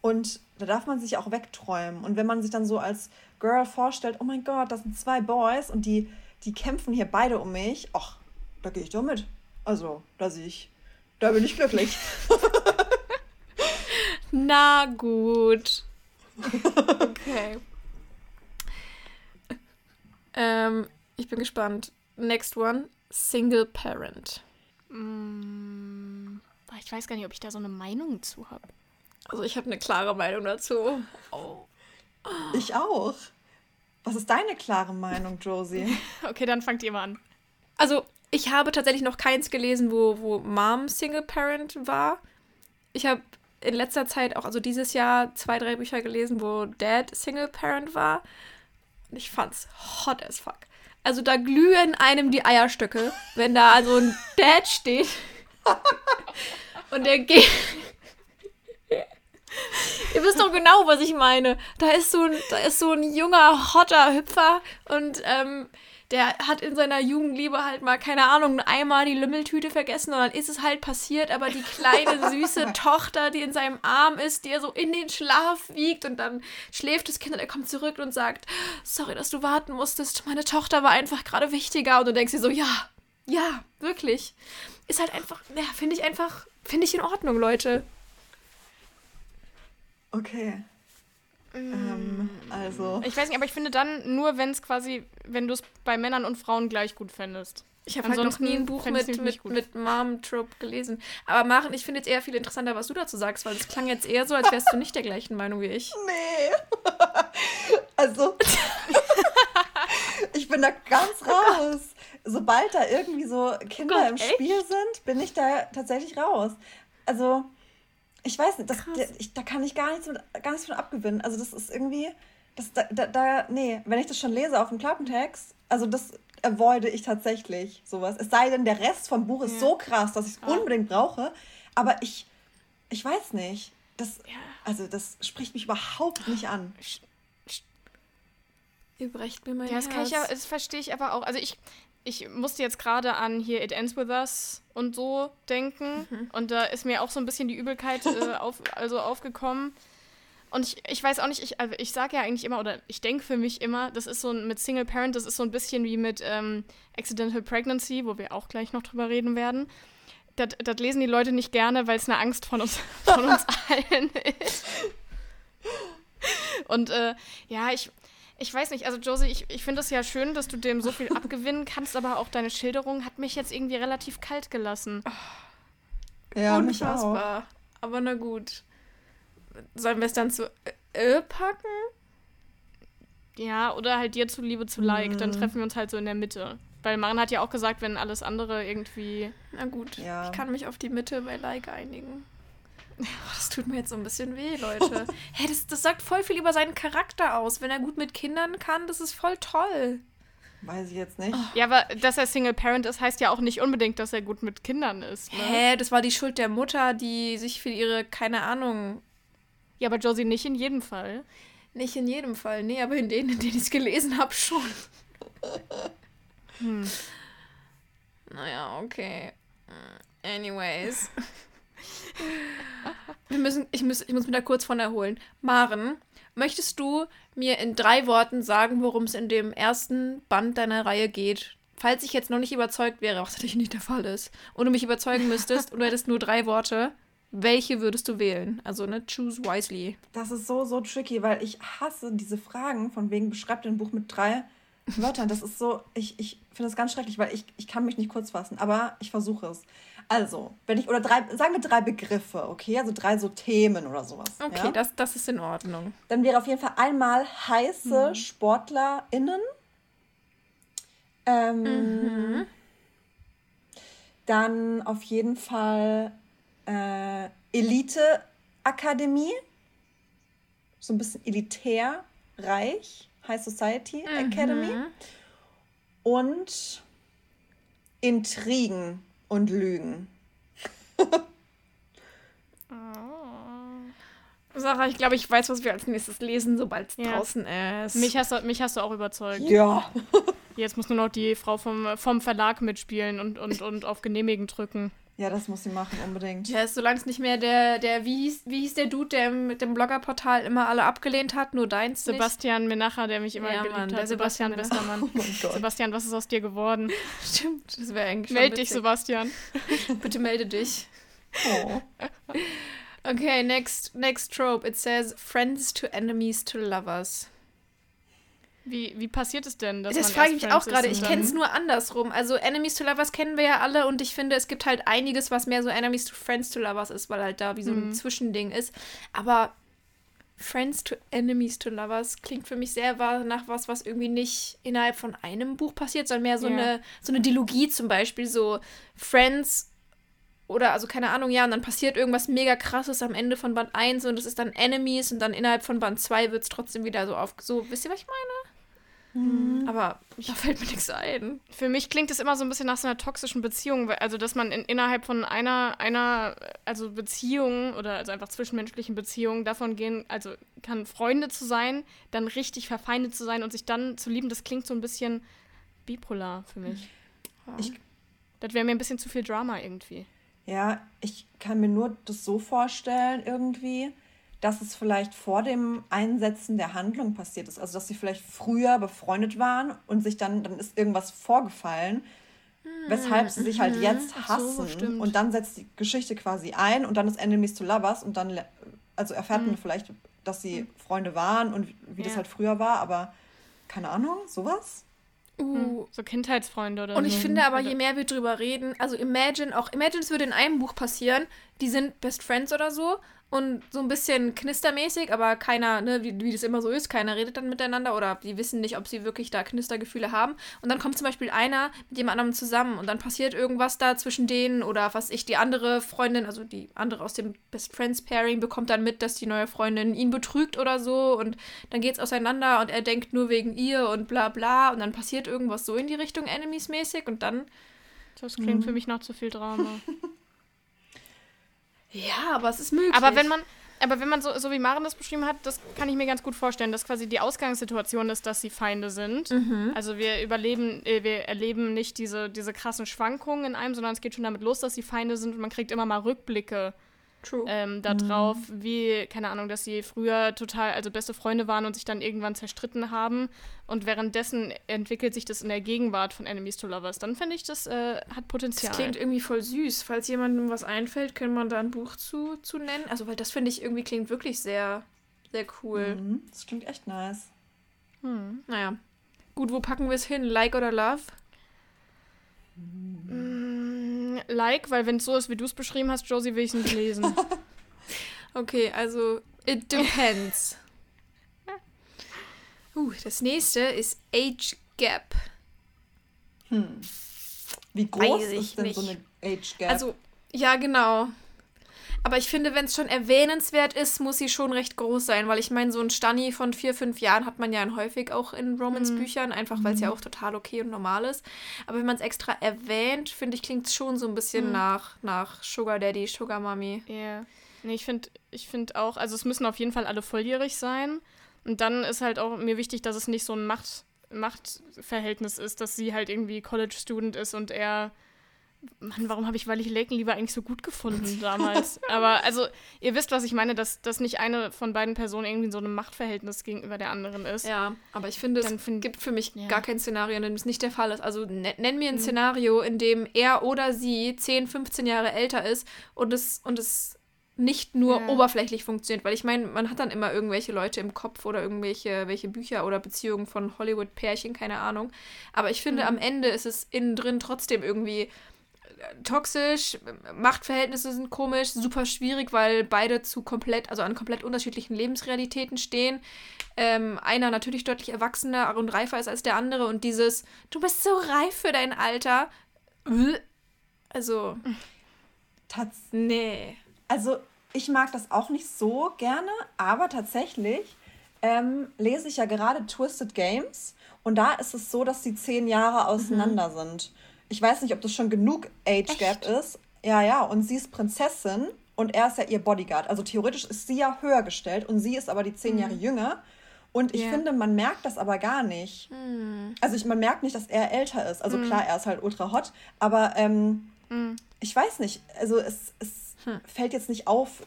und da darf man sich auch wegträumen. Und wenn man sich dann so als Girl vorstellt, oh mein Gott, das sind zwei Boys und die, die kämpfen hier beide um mich, ach, da gehe ich doch mit. Also, da sehe ich, da bin ich glücklich. [LAUGHS]
Na gut. Okay. ähm, ich bin gespannt. Next one. Single Parent.
Mm, ich weiß gar nicht, ob ich da so eine Meinung zu habe.
Also ich habe eine klare Meinung dazu. Oh.
Ich auch. Was ist deine klare Meinung, Josie? [LAUGHS]
okay, dann fangt ihr mal an.
Also ich habe tatsächlich noch keins gelesen, wo, wo Mom Single Parent war. Ich habe in letzter Zeit auch, also dieses Jahr, zwei, drei Bücher gelesen, wo Dad Single Parent war. Und ich fand's hot as fuck. Also da glühen einem die Eierstöcke, wenn da also ein Dad steht. [LAUGHS] und der geht. Ihr wisst doch genau, was ich meine. Da ist so ein, da ist so ein junger, hotter Hüpfer und ähm, der hat in seiner Jugendliebe halt mal, keine Ahnung, einmal die Lümmeltüte vergessen und dann ist es halt passiert, aber die kleine, [LAUGHS] süße Tochter, die in seinem Arm ist, die er so in den Schlaf wiegt und dann schläft das Kind und er kommt zurück und sagt, sorry, dass du warten musstest, meine Tochter war einfach gerade wichtiger und du denkst dir so, ja, ja, wirklich. Ist halt einfach, ja, finde ich einfach, finde ich in Ordnung, Leute.
Okay. Ähm, also.
Ich weiß nicht, aber ich finde dann nur, wenn es quasi, wenn du es bei Männern und Frauen gleich gut fändest.
Ich habe halt noch nie ein Buch mit, mit, mit Mom Trope gelesen. Aber Maren, ich finde jetzt eher viel interessanter, was du dazu sagst, weil es klang jetzt eher so, als wärst du nicht der gleichen Meinung wie ich.
Nee. [LAUGHS] also. [LAUGHS] ich bin da ganz raus. Sobald da irgendwie so Kinder Gott, im Spiel sind, bin ich da tatsächlich raus. Also, ich weiß nicht, das, ich, da kann ich gar nichts, mit, gar nichts von abgewinnen. Also das ist irgendwie, das, da, da, da, nee, wenn ich das schon lese auf dem Klappentext, also das avoide ich tatsächlich, sowas. Es sei denn, der Rest vom Buch ist ja. so krass, dass ich es ja. unbedingt brauche, aber ich, ich weiß nicht. Das, ja. also das spricht mich überhaupt nicht an.
Ihr brecht mir mein
ja, das Herz. Kann ich, das verstehe ich aber auch. Also ich, ich musste jetzt gerade an hier It Ends With Us und so denken. Mhm. Und da ist mir auch so ein bisschen die Übelkeit äh, [LAUGHS] auf, also aufgekommen. Und ich, ich weiß auch nicht, ich, also ich sage ja eigentlich immer, oder ich denke für mich immer, das ist so ein, mit Single Parent, das ist so ein bisschen wie mit ähm, Accidental Pregnancy, wo wir auch gleich noch drüber reden werden. Das, das lesen die Leute nicht gerne, weil es eine Angst von uns, [LAUGHS] von uns allen ist. Und äh, ja, ich, ich weiß nicht, also Josie, ich, ich finde es ja schön, dass du dem so viel [LAUGHS] abgewinnen kannst, aber auch deine Schilderung hat mich jetzt irgendwie relativ kalt gelassen.
Ja, Unfassbar. Aber na gut. Sollen wir es dann zu äh, packen?
Ja, oder halt dir zuliebe zu Like. Mhm. Dann treffen wir uns halt so in der Mitte. Weil Maren hat ja auch gesagt, wenn alles andere irgendwie.
Na gut, ja. ich kann mich auf die Mitte bei Like einigen. Das tut mir jetzt so ein bisschen weh, Leute. [LAUGHS] hey, das, das sagt voll viel über seinen Charakter aus. Wenn er gut mit Kindern kann, das ist voll toll.
Weiß ich jetzt nicht. Oh.
Ja, aber dass er Single Parent ist, heißt ja auch nicht unbedingt, dass er gut mit Kindern ist.
Ne? Hä, das war die Schuld der Mutter, die sich für ihre, keine Ahnung.
Ja, aber Josie nicht in jedem Fall.
Nicht in jedem Fall, nee, aber in denen, in denen ich es gelesen habe, schon. hm. Naja, okay. Anyways. [LAUGHS] Wir müssen, ich, muss, ich muss mich da kurz von erholen. Maren, möchtest du mir in drei Worten sagen, worum es in dem ersten Band deiner Reihe geht? Falls ich jetzt noch nicht überzeugt wäre, was natürlich nicht der Fall ist, und du mich überzeugen müsstest und du hättest nur drei Worte, welche würdest du wählen? Also, ne, choose wisely.
Das ist so, so tricky, weil ich hasse diese Fragen von wegen, beschreibt ein Buch mit drei Wörtern. Das ist so, ich, ich finde das ganz schrecklich, weil ich, ich kann mich nicht kurz fassen, aber ich versuche es. Also, wenn ich, oder drei, sagen wir drei Begriffe, okay? Also drei so Themen oder sowas.
Okay, ja? das, das ist in Ordnung.
Dann wäre auf jeden Fall einmal heiße mhm. SportlerInnen. Ähm, mhm. Dann auf jeden Fall äh, Elite-Akademie. So ein bisschen elitär, reich. High Society mhm. Academy. Und Intrigen und Lügen.
oh. Sarah, ich glaube, ich weiß, was wir als nächstes lesen, sobald es ja. draußen ist.
Mich hast, du, mich hast du auch überzeugt. Ja. Jetzt muss nur noch die Frau vom, vom Verlag mitspielen und, und, und auf Genehmigen drücken.
Ja, das muss sie machen, unbedingt.
Ja, solange es nicht mehr der, der wie, hieß, wie hieß der Dude, der mit dem Bloggerportal immer alle abgelehnt hat, nur deins
Sebastian nicht. Menacher, der mich immer ja, geliebt Mann, hat. Der Sebastian, Westermann. [LAUGHS] Oh Sebastian, was ist aus dir geworden? [LAUGHS]
Stimmt, das wäre eigentlich
Meld dich, Sebastian. [LAUGHS]
Bitte melde dich. Oh. Okay, next, next trope. It says friends to enemies to lovers.
Wie, wie passiert es denn?
das frage ich mich auch gerade. Ich kenne es nur andersrum. Also Enemies to Lovers kennen wir ja alle und ich finde, es gibt halt einiges, was mehr so Enemies to Friends to Lovers ist, weil halt da wie so ein mhm. Zwischending ist. Aber Friends to Enemies to Lovers klingt für mich sehr nach was, was irgendwie nicht innerhalb von einem Buch passiert, sondern mehr so, yeah. eine, so eine Dilogie zum Beispiel. So Friends oder also keine Ahnung, ja, und dann passiert irgendwas mega krasses am Ende von Band 1 und es ist dann Enemies und dann innerhalb von Band 2 wird es trotzdem wieder so auf. So, wisst ihr, was ich meine?
Mhm. Aber da fällt mir nichts ein. Für mich klingt es immer so ein bisschen nach so einer toxischen Beziehung, also dass man in, innerhalb von einer, einer, also Beziehung oder also einfach zwischenmenschlichen Beziehungen davon gehen, also kann Freunde zu sein, dann richtig verfeindet zu sein und sich dann zu lieben, das klingt so ein bisschen bipolar für mich. Ich, das wäre mir ein bisschen zu viel Drama irgendwie.
Ja, ich kann mir nur das so vorstellen irgendwie dass es vielleicht vor dem Einsetzen der Handlung passiert ist. Also dass sie vielleicht früher befreundet waren und sich dann, dann ist irgendwas vorgefallen, hm, weshalb sie sich halt mhm. jetzt hassen. So, und dann setzt die Geschichte quasi ein und dann ist Enemies to Lovers und dann also erfährt mhm. man vielleicht, dass sie mhm. Freunde waren und wie ja. das halt früher war, aber keine Ahnung, sowas?
Uh. So Kindheitsfreunde oder
Und ich finde aber, je mehr wir drüber reden, also Imagine auch, Imagine, es würde in einem Buch passieren, die sind Best Friends oder so und so ein bisschen knistermäßig, aber keiner, ne, wie, wie das immer so ist, keiner redet dann miteinander oder die wissen nicht, ob sie wirklich da Knistergefühle haben. Und dann kommt zum Beispiel einer mit jemand anderem zusammen und dann passiert irgendwas da zwischen denen oder was ich, die andere Freundin, also die andere aus dem Best Friends Pairing, bekommt dann mit, dass die neue Freundin ihn betrügt oder so und dann geht's auseinander und er denkt nur wegen ihr und bla bla und dann passiert irgendwas so in die Richtung Enemies-mäßig und dann.
Das klingt für mich noch zu viel Drama. [LAUGHS]
Ja, aber es ist möglich.
Aber wenn man, aber wenn man so, so wie Maren das beschrieben hat, das kann ich mir ganz gut vorstellen, dass quasi die Ausgangssituation ist, dass sie Feinde sind. Mhm. Also wir überleben, äh, wir erleben nicht diese, diese krassen Schwankungen in einem, sondern es geht schon damit los, dass sie Feinde sind und man kriegt immer mal Rückblicke ähm, da drauf, mhm. wie, keine Ahnung, dass sie früher total, also beste Freunde waren und sich dann irgendwann zerstritten haben. Und währenddessen entwickelt sich das in der Gegenwart von Enemies to Lovers. Dann finde ich, das äh, hat Potenzial.
Das klingt irgendwie voll süß. Falls jemandem was einfällt, kann man da ein Buch zu, zu nennen. Also, weil das finde ich irgendwie klingt wirklich sehr, sehr cool.
Mhm. Das klingt echt nice.
Hm. Naja. Gut, wo packen wir es hin? Like oder Love?
Mm, like, weil wenn es so ist, wie du es beschrieben hast, Josie, will ich es nicht lesen. [LAUGHS]
okay, also it depends. [LAUGHS] uh, das nächste ist Age Gap.
Hm. Wie groß ist denn nicht. so eine Age Gap?
Also, ja, genau. Aber ich finde, wenn es schon erwähnenswert ist, muss sie schon recht groß sein, weil ich meine, so ein Stanni von vier, fünf Jahren hat man ja häufig auch in Romance-Büchern, mhm. einfach weil es ja mhm. auch total okay und normal ist. Aber wenn man es extra erwähnt, finde ich, klingt es schon so ein bisschen mhm. nach, nach Sugar Daddy, Sugar Mommy.
Ja. Yeah. Nee, ich finde ich find auch, also es müssen auf jeden Fall alle volljährig sein. Und dann ist halt auch mir wichtig, dass es nicht so ein Macht, Machtverhältnis ist, dass sie halt irgendwie College-Student ist und er Mann, warum habe ich Weil ich Laken lieber eigentlich so gut gefunden damals? [LAUGHS] Aber also, ihr wisst, was ich meine, dass, dass nicht eine von beiden Personen irgendwie in so einem Machtverhältnis gegenüber der anderen ist.
Ja, aber ich finde, es find, gibt für mich ja. gar kein Szenario, in dem es nicht der Fall ist. Also nenn mir ein mhm. Szenario, in dem er oder sie 10, 15 Jahre älter ist und es, und es nicht nur ja. oberflächlich funktioniert, weil ich meine, man hat dann immer irgendwelche Leute im Kopf oder irgendwelche welche Bücher oder Beziehungen von Hollywood-Pärchen, keine Ahnung. Aber ich finde, mhm. am Ende ist es innen drin trotzdem irgendwie toxisch, Machtverhältnisse sind komisch, super schwierig, weil beide zu komplett, also an komplett unterschiedlichen Lebensrealitäten stehen. Ähm, einer natürlich deutlich erwachsener und reifer ist als der andere und dieses, du bist so reif für dein Alter. Also.
Tats nee. Also, ich mag das auch nicht so gerne, aber tatsächlich ähm, lese ich ja gerade Twisted Games und da ist es so, dass die zehn Jahre auseinander mhm. sind ich weiß nicht, ob das schon genug Age Gap Echt? ist. Ja, ja, und sie ist Prinzessin und er ist ja ihr Bodyguard. Also theoretisch ist sie ja höher gestellt und sie ist aber die zehn mhm. Jahre jünger. Und ich yeah. finde, man merkt das aber gar nicht. Mhm. Also ich, man merkt nicht, dass er älter ist. Also mhm. klar, er ist halt ultra hot, aber ähm, mhm. ich weiß nicht. Also es, es hm. fällt jetzt nicht auf,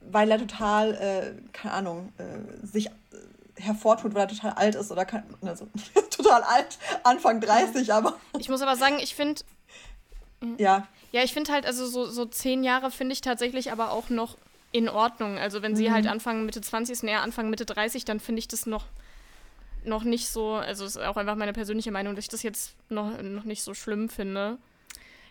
weil er total, äh, keine Ahnung, äh, sich hervortut, weil er total alt ist oder kann, also [LAUGHS] total alt, Anfang 30, aber. [LAUGHS]
Ich muss aber sagen, ich finde. Ja. Ja, ich finde halt, also so, so zehn Jahre finde ich tatsächlich aber auch noch in Ordnung. Also wenn sie mhm. halt anfangen Mitte 20 ist und er Anfang Mitte 30, dann finde ich das noch, noch nicht so, also ist auch einfach meine persönliche Meinung, dass ich das jetzt noch, noch nicht so schlimm finde.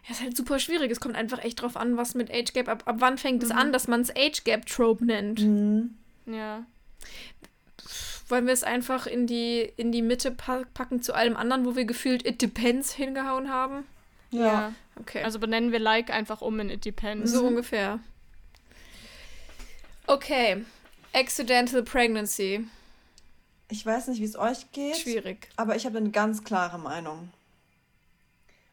Ja, ist halt super schwierig. Es kommt einfach echt drauf an, was mit Age Gap, ab, ab wann fängt mhm. es an, dass man es Age Gap Trope nennt. Mhm. Ja. Wollen wir es einfach in die, in die Mitte packen zu allem anderen, wo wir gefühlt It Depends hingehauen haben?
Ja. ja. Okay. Also benennen wir Like einfach um in It Depends.
So ungefähr. Okay. Accidental Pregnancy.
Ich weiß nicht, wie es euch geht. Schwierig. Aber ich habe eine ganz klare Meinung.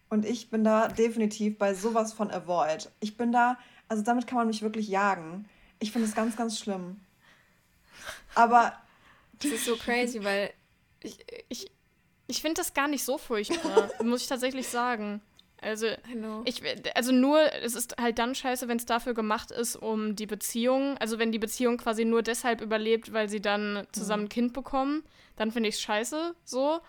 Und ich bin da definitiv bei sowas von Avoid. Ich bin da, also damit kann man mich wirklich jagen. Ich finde es ganz, ganz schlimm. Aber
das ist so crazy, weil ich, ich, ich finde das gar nicht so furchtbar, [LAUGHS] muss ich tatsächlich sagen. Also, ich, also nur, es ist halt dann scheiße, wenn es dafür gemacht ist, um die Beziehung, also wenn die Beziehung quasi nur deshalb überlebt, weil sie dann zusammen ein Kind bekommen, dann finde ich es scheiße, so.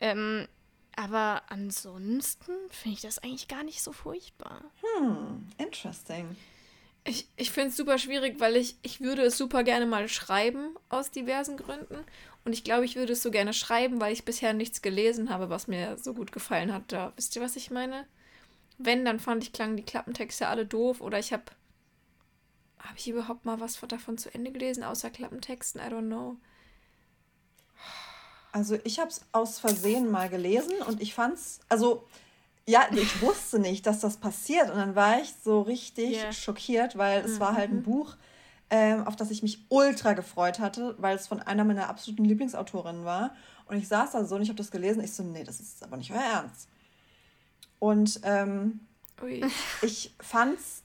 Ähm, aber ansonsten finde ich das eigentlich gar nicht so furchtbar.
Hm, interesting.
Ich, ich finde es super schwierig, weil ich, ich würde es super gerne mal schreiben, aus diversen Gründen. Und ich glaube, ich würde es so gerne schreiben, weil ich bisher nichts gelesen habe, was mir so gut gefallen hat. Da, wisst ihr, was ich meine? Wenn, dann fand ich, klangen die Klappentexte alle doof. Oder ich habe. Habe ich überhaupt mal was davon zu Ende gelesen, außer Klappentexten? I don't know.
Also, ich habe es aus Versehen mal gelesen und ich fand's. Also ja, ich wusste nicht, dass das passiert. Und dann war ich so richtig yeah. schockiert, weil es mhm. war halt ein mhm. Buch, ähm, auf das ich mich ultra gefreut hatte, weil es von einer meiner absoluten Lieblingsautorinnen war. Und ich saß da so und ich habe das gelesen. Ich so, nee, das ist aber nicht euer Ernst. Und ähm, ich fand's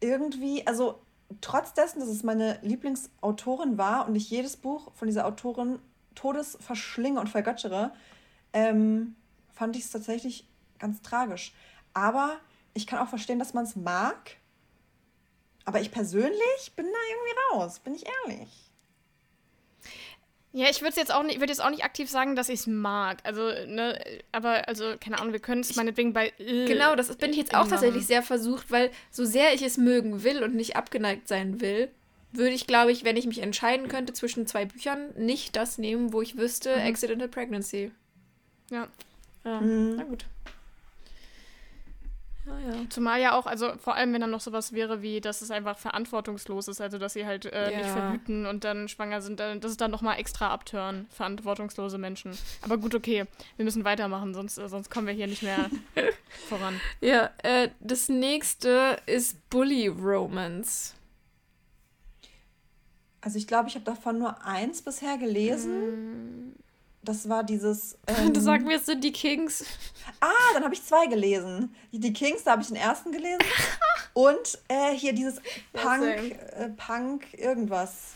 irgendwie, also trotz dessen, dass es meine Lieblingsautorin war und ich jedes Buch von dieser Autorin todes verschlinge und vergöttere, ähm, fand ich es tatsächlich ganz tragisch. Aber ich kann auch verstehen, dass man es mag. Aber ich persönlich bin da irgendwie raus, bin ich ehrlich.
Ja, ich würde jetzt auch nicht, würde jetzt auch nicht aktiv sagen, dass ich es mag. Also, ne, aber also, keine Ahnung, wir können es meinetwegen bei.
Äh, genau, das bin ich jetzt auch tatsächlich sehr versucht, weil so sehr ich es mögen will und nicht abgeneigt sein will, würde ich, glaube ich, wenn ich mich entscheiden könnte zwischen zwei Büchern, nicht das nehmen, wo ich wüsste, mhm. Accidental Pregnancy. Ja. Ja, mhm. na gut.
Ja, ja. Zumal ja auch, also vor allem, wenn dann noch sowas wäre wie, dass es einfach verantwortungslos ist, also dass sie halt äh, ja. nicht verhüten und dann schwanger sind, dann, das ist dann nochmal extra abtören, verantwortungslose Menschen. Aber gut, okay, wir müssen weitermachen, sonst, äh, sonst kommen wir hier nicht mehr [LAUGHS] voran.
Ja, äh, das nächste ist Bully Romance.
Also ich glaube, ich habe davon nur eins bisher gelesen. Mm. Das war dieses. [LAUGHS]
Ähm, du sagst mir, es sind die Kings.
Ah, dann habe ich zwei gelesen. Die Kings, da habe ich den ersten gelesen. [LAUGHS] Und äh, hier dieses Punk, äh, Punk, irgendwas.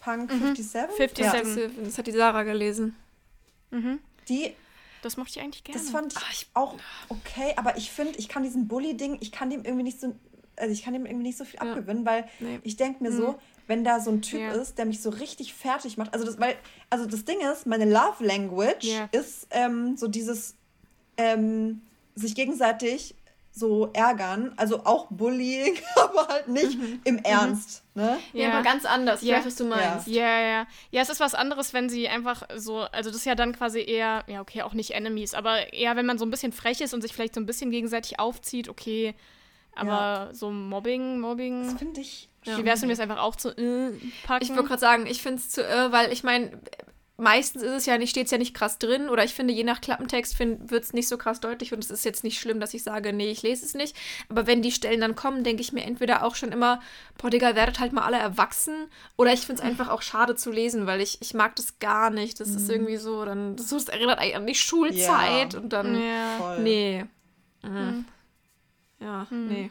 Punk 57?
57. Ja. Das hat die Sarah gelesen.
Mhm.
Die
das mochte ich eigentlich gerne.
Das fand ich, Ach, ich auch okay, aber ich finde, ich kann diesem Bully-Ding, ich kann dem irgendwie nicht so, also ich kann dem irgendwie nicht so viel ja. abgewinnen, weil nee. ich denke mir mhm. so, wenn da so ein Typ ja. ist, der mich so richtig fertig macht, also das, weil, also das Ding ist, meine Love Language ja. ist ähm, so dieses ähm, sich gegenseitig so ärgern, also auch Bullying, [LAUGHS] aber halt nicht mhm. im mhm. Ernst. Ne?
Ja, ja, aber ganz anders. Ja. was du meinst.
Ja. ja, ja. Ja, es ist was anderes, wenn sie einfach so, also das ist ja dann quasi eher, ja, okay, auch nicht Enemies, aber eher, wenn man so ein bisschen frech ist und sich vielleicht so ein bisschen gegenseitig aufzieht, okay. Aber ja. so Mobbing, Mobbing.
Das finde ich.
Wie wär's, wenn wir es einfach auch zu äh, packen?
Ich wollte gerade sagen, ich finde es zu irr, weil ich meine, meistens ist es ja nicht, steht es ja nicht krass drin oder ich finde, je nach Klappentext wird es nicht so krass deutlich und es ist jetzt nicht schlimm, dass ich sage, nee, ich lese es nicht. Aber wenn die Stellen dann kommen, denke ich mir entweder auch schon immer, boah, Digga, werdet halt mal alle erwachsen oder ich finde es einfach auch schade zu lesen, weil ich, ich mag das gar nicht. Das mhm. ist irgendwie so, dann, das, das erinnert eigentlich an die Schulzeit ja. und dann, ja. nee. Mhm. Mhm. Ja, mhm. nee.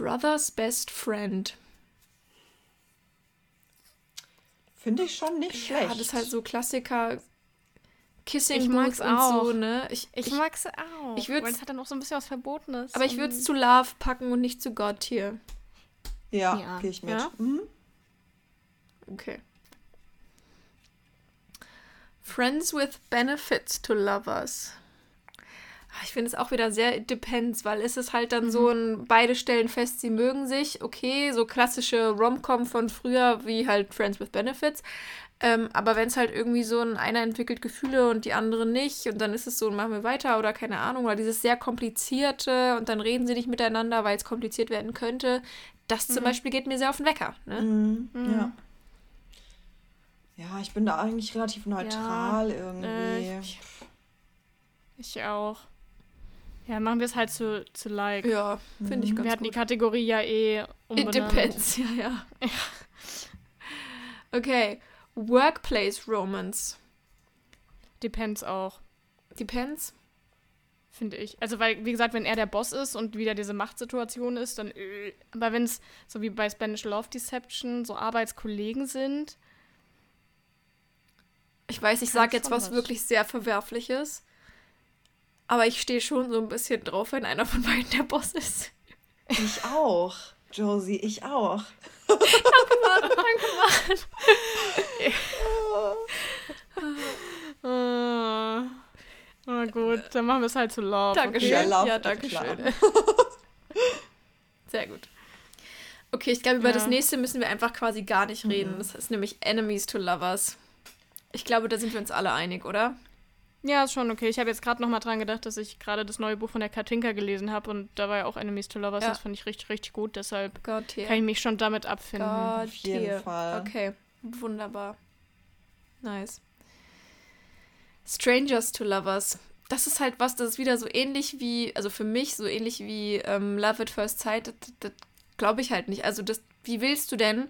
Brother's Best Friend.
Finde ich schon nicht schlecht. Ja,
das ist halt so Klassiker. Kissing
ich mag's auch. so, ne?
Ich,
ich, ich mag's auch.
Ich
weil es hat dann auch so ein bisschen was Verbotenes.
Aber ich würde es zu Love packen und nicht zu God hier.
Ja, ja. gehe ich mit. Ja? Mhm.
Okay. Friends with Benefits to Lovers. Ah, ich finde es auch wieder sehr depends, weil es ist halt dann mhm. so ein, beide stellen fest, sie mögen sich, okay, so klassische Rom-Com von früher, wie halt Friends with Benefits. Ähm, aber wenn es halt irgendwie so ein, einer entwickelt Gefühle und die andere nicht und dann ist es so, machen wir weiter oder keine Ahnung, oder dieses sehr komplizierte und dann reden sie nicht miteinander, weil es kompliziert werden könnte, das mhm. zum Beispiel geht mir sehr auf den Wecker. Ne?
Mhm. mhm. Ja. Ja, ich bin da eigentlich relativ neutral ja, irgendwie. Äh, ich,
ich auch. Ja, machen wir es halt zu, zu Like.
Ja, finde ich mhm. ganz
Wir hatten gut. die Kategorie ja eh
umbenannt. It depends, ja, ja. [LAUGHS] okay, Workplace Romance.
Depends auch.
Depends?
Finde ich. Also, weil, wie gesagt, wenn er der Boss ist und wieder diese Machtsituation ist, dann. Äh, aber wenn es, so wie bei Spanish Love Deception, so Arbeitskollegen sind.
Ich weiß, ich sage jetzt was, was wirklich sehr Verwerfliches. Aber ich stehe schon so ein bisschen drauf, wenn einer von beiden der Boss ist.
Ich auch. Josie, ich auch.
danke, Mann, danke,
Mann. [LAUGHS] oh, gut, dann machen wir es halt zu Love.
Dankeschön. Okay. Ja, ja danke schön. [LAUGHS] Sehr gut. Okay, ich glaube, über ja. das nächste müssen wir einfach quasi gar nicht reden. Mhm. Das ist nämlich Enemies to Lovers. Ich glaube, da sind wir uns alle einig, oder?
Ja, ist schon okay. Ich habe jetzt gerade noch mal dran gedacht, dass ich gerade das neue Buch von der Katinka gelesen habe und da war ja auch Enemies to Lovers. Ja. Das fand ich richtig, richtig gut. Deshalb God kann ich mich schon damit abfinden.
God Auf jeden. Fall. Okay, wunderbar. Nice. Strangers to Lovers. Das ist halt was, das ist wieder so ähnlich wie, also für mich so ähnlich wie ähm, Love at First Sight. Das, das glaube ich halt nicht. Also das, wie willst du denn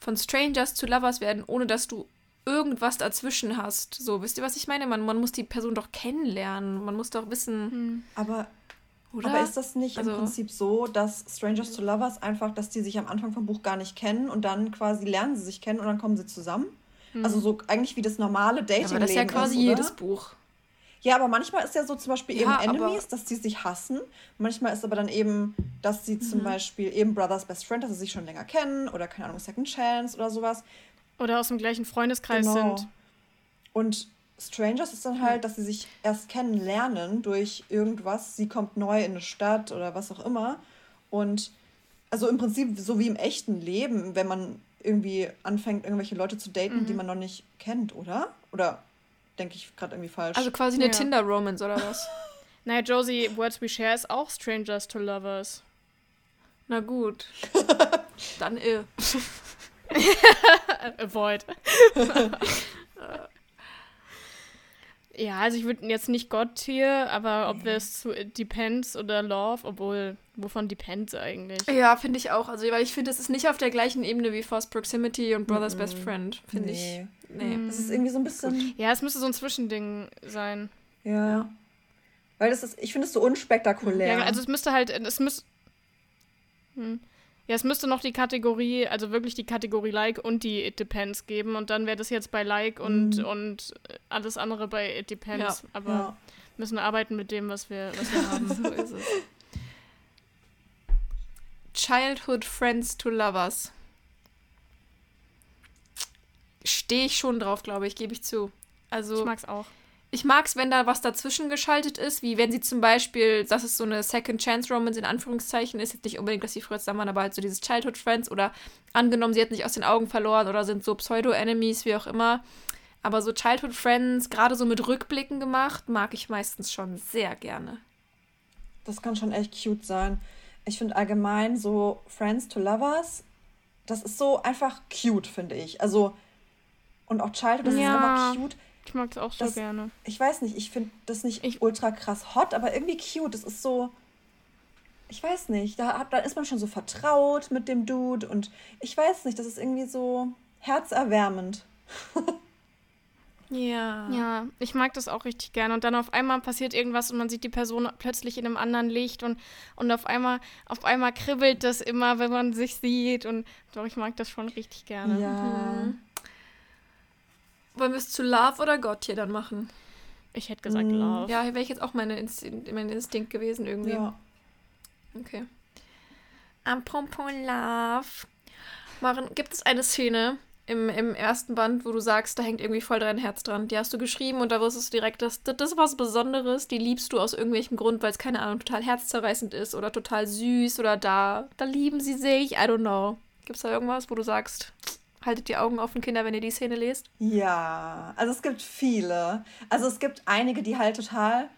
von Strangers to Lovers werden, ohne dass du irgendwas dazwischen hast. So, wisst ihr, was ich meine? Man, man muss die Person doch kennenlernen. Man muss doch wissen. Hm.
Aber, oder? aber ist das nicht also, im Prinzip so, dass Strangers to Lovers einfach, dass die sich am Anfang vom Buch gar nicht kennen und dann quasi lernen sie sich kennen und dann kommen sie zusammen? Hm. Also so eigentlich wie das normale Dating. Aber das ist ja quasi ist, jedes Buch. Ja, aber manchmal ist ja so zum Beispiel ja, eben Enemies, dass die sich hassen. Manchmal ist aber dann eben, dass sie mhm. zum Beispiel eben Brothers Best Friend, dass sie sich schon länger kennen oder keine Ahnung, Second Chance oder sowas.
Oder aus dem gleichen Freundeskreis genau. sind.
Und Strangers ist dann halt, dass sie sich erst kennenlernen durch irgendwas. Sie kommt neu in eine Stadt oder was auch immer. Und also im Prinzip so wie im echten Leben, wenn man irgendwie anfängt, irgendwelche Leute zu daten, mhm. die man noch nicht kennt, oder? Oder denke ich gerade irgendwie falsch?
Also quasi eine ja. Tinder-Romance oder was? [LAUGHS]
naja, Josie, Words We Share ist auch Strangers to Lovers.
Na gut. [LAUGHS] Dann ill. [LAUGHS]
Avoid. [LAUGHS] ja, also ich würde jetzt nicht God-Tier, aber ob es zu Depends oder Love, obwohl, wovon Depends eigentlich?
Ja, finde ich auch. Also, weil ich finde, es ist nicht auf der gleichen Ebene wie Forced Proximity und Brother's mm -mm. Best Friend, finde nee. ich.
Nee. Es ist irgendwie so ein bisschen.
Ja, es müsste so ein Zwischending sein.
Ja. ja. Weil das ist, ich finde es so unspektakulär.
Ja, also es müsste halt, es müsste. Hm. Ja, es müsste noch die Kategorie, also wirklich die Kategorie Like und die It Depends geben. Und dann wäre das jetzt bei Like und,
Mhm.
und alles andere bei It Depends.
Ja,
Aber
Ja.
müssen arbeiten mit dem, was wir, was wir haben. [LAUGHS]
so ist es. Childhood Friends to Lovers. Stehe ich schon drauf, glaube ich, gebe ich zu. Also,
Ich mag's auch.
Ich mag es, wenn da was dazwischen geschaltet ist, wie wenn sie zum Beispiel, dass es so eine Second Chance Romance in Anführungszeichen ist, jetzt nicht unbedingt, dass sie früher zusammen waren, aber halt so dieses Childhood Friends oder angenommen, sie hat nicht aus den Augen verloren oder sind so Pseudo-Enemies, wie auch immer. Aber so Childhood Friends, gerade so mit Rückblicken gemacht, mag ich meistens schon sehr gerne.
Das kann schon echt cute sein. Ich finde allgemein so Friends to Lovers, das ist so einfach cute, finde ich. Also, und auch Childhood, das
Ja.
ist einfach cute.
Ich mag's auch so
Das-
gerne.
Ich weiß nicht, ich finde das nicht
Ich-
ultra krass hot, aber irgendwie cute. Das ist so, ich weiß nicht, da, hat- da ist man schon so vertraut mit dem Dude und ich weiß nicht, das ist irgendwie so herzerwärmend.
Ja.
Ja, ich mag das auch richtig gerne. Und dann auf einmal passiert irgendwas und man sieht die Person plötzlich in einem anderen Licht und, und auf einmal, auf einmal kribbelt das immer, wenn man sich sieht. Und doch, ich mag das schon richtig gerne.
Ja.
Mhm. Wollen wir es zu Love oder Gott hier dann machen?
Ich hätte gesagt
Mm,
Love.
Ja, hier wäre ich jetzt auch meine Instinkt, mein Instinkt gewesen irgendwie.
Ja.
Okay. Apropos Love. Maren, gibt es eine Szene im, im ersten Band, wo du sagst, da hängt irgendwie voll dein Herz dran? Die hast du geschrieben und da wusstest du direkt, das, das ist was Besonderes, die liebst du aus irgendwelchem Grund, weil es, keine Ahnung, total herzzerreißend ist oder total süß oder da, da lieben sie sich, I don't know. Gibt es da irgendwas, wo du sagst, haltet die Augen offen, Kinder, wenn ihr die Szene lest?
Ja, also es gibt viele. Also es gibt einige, die halt total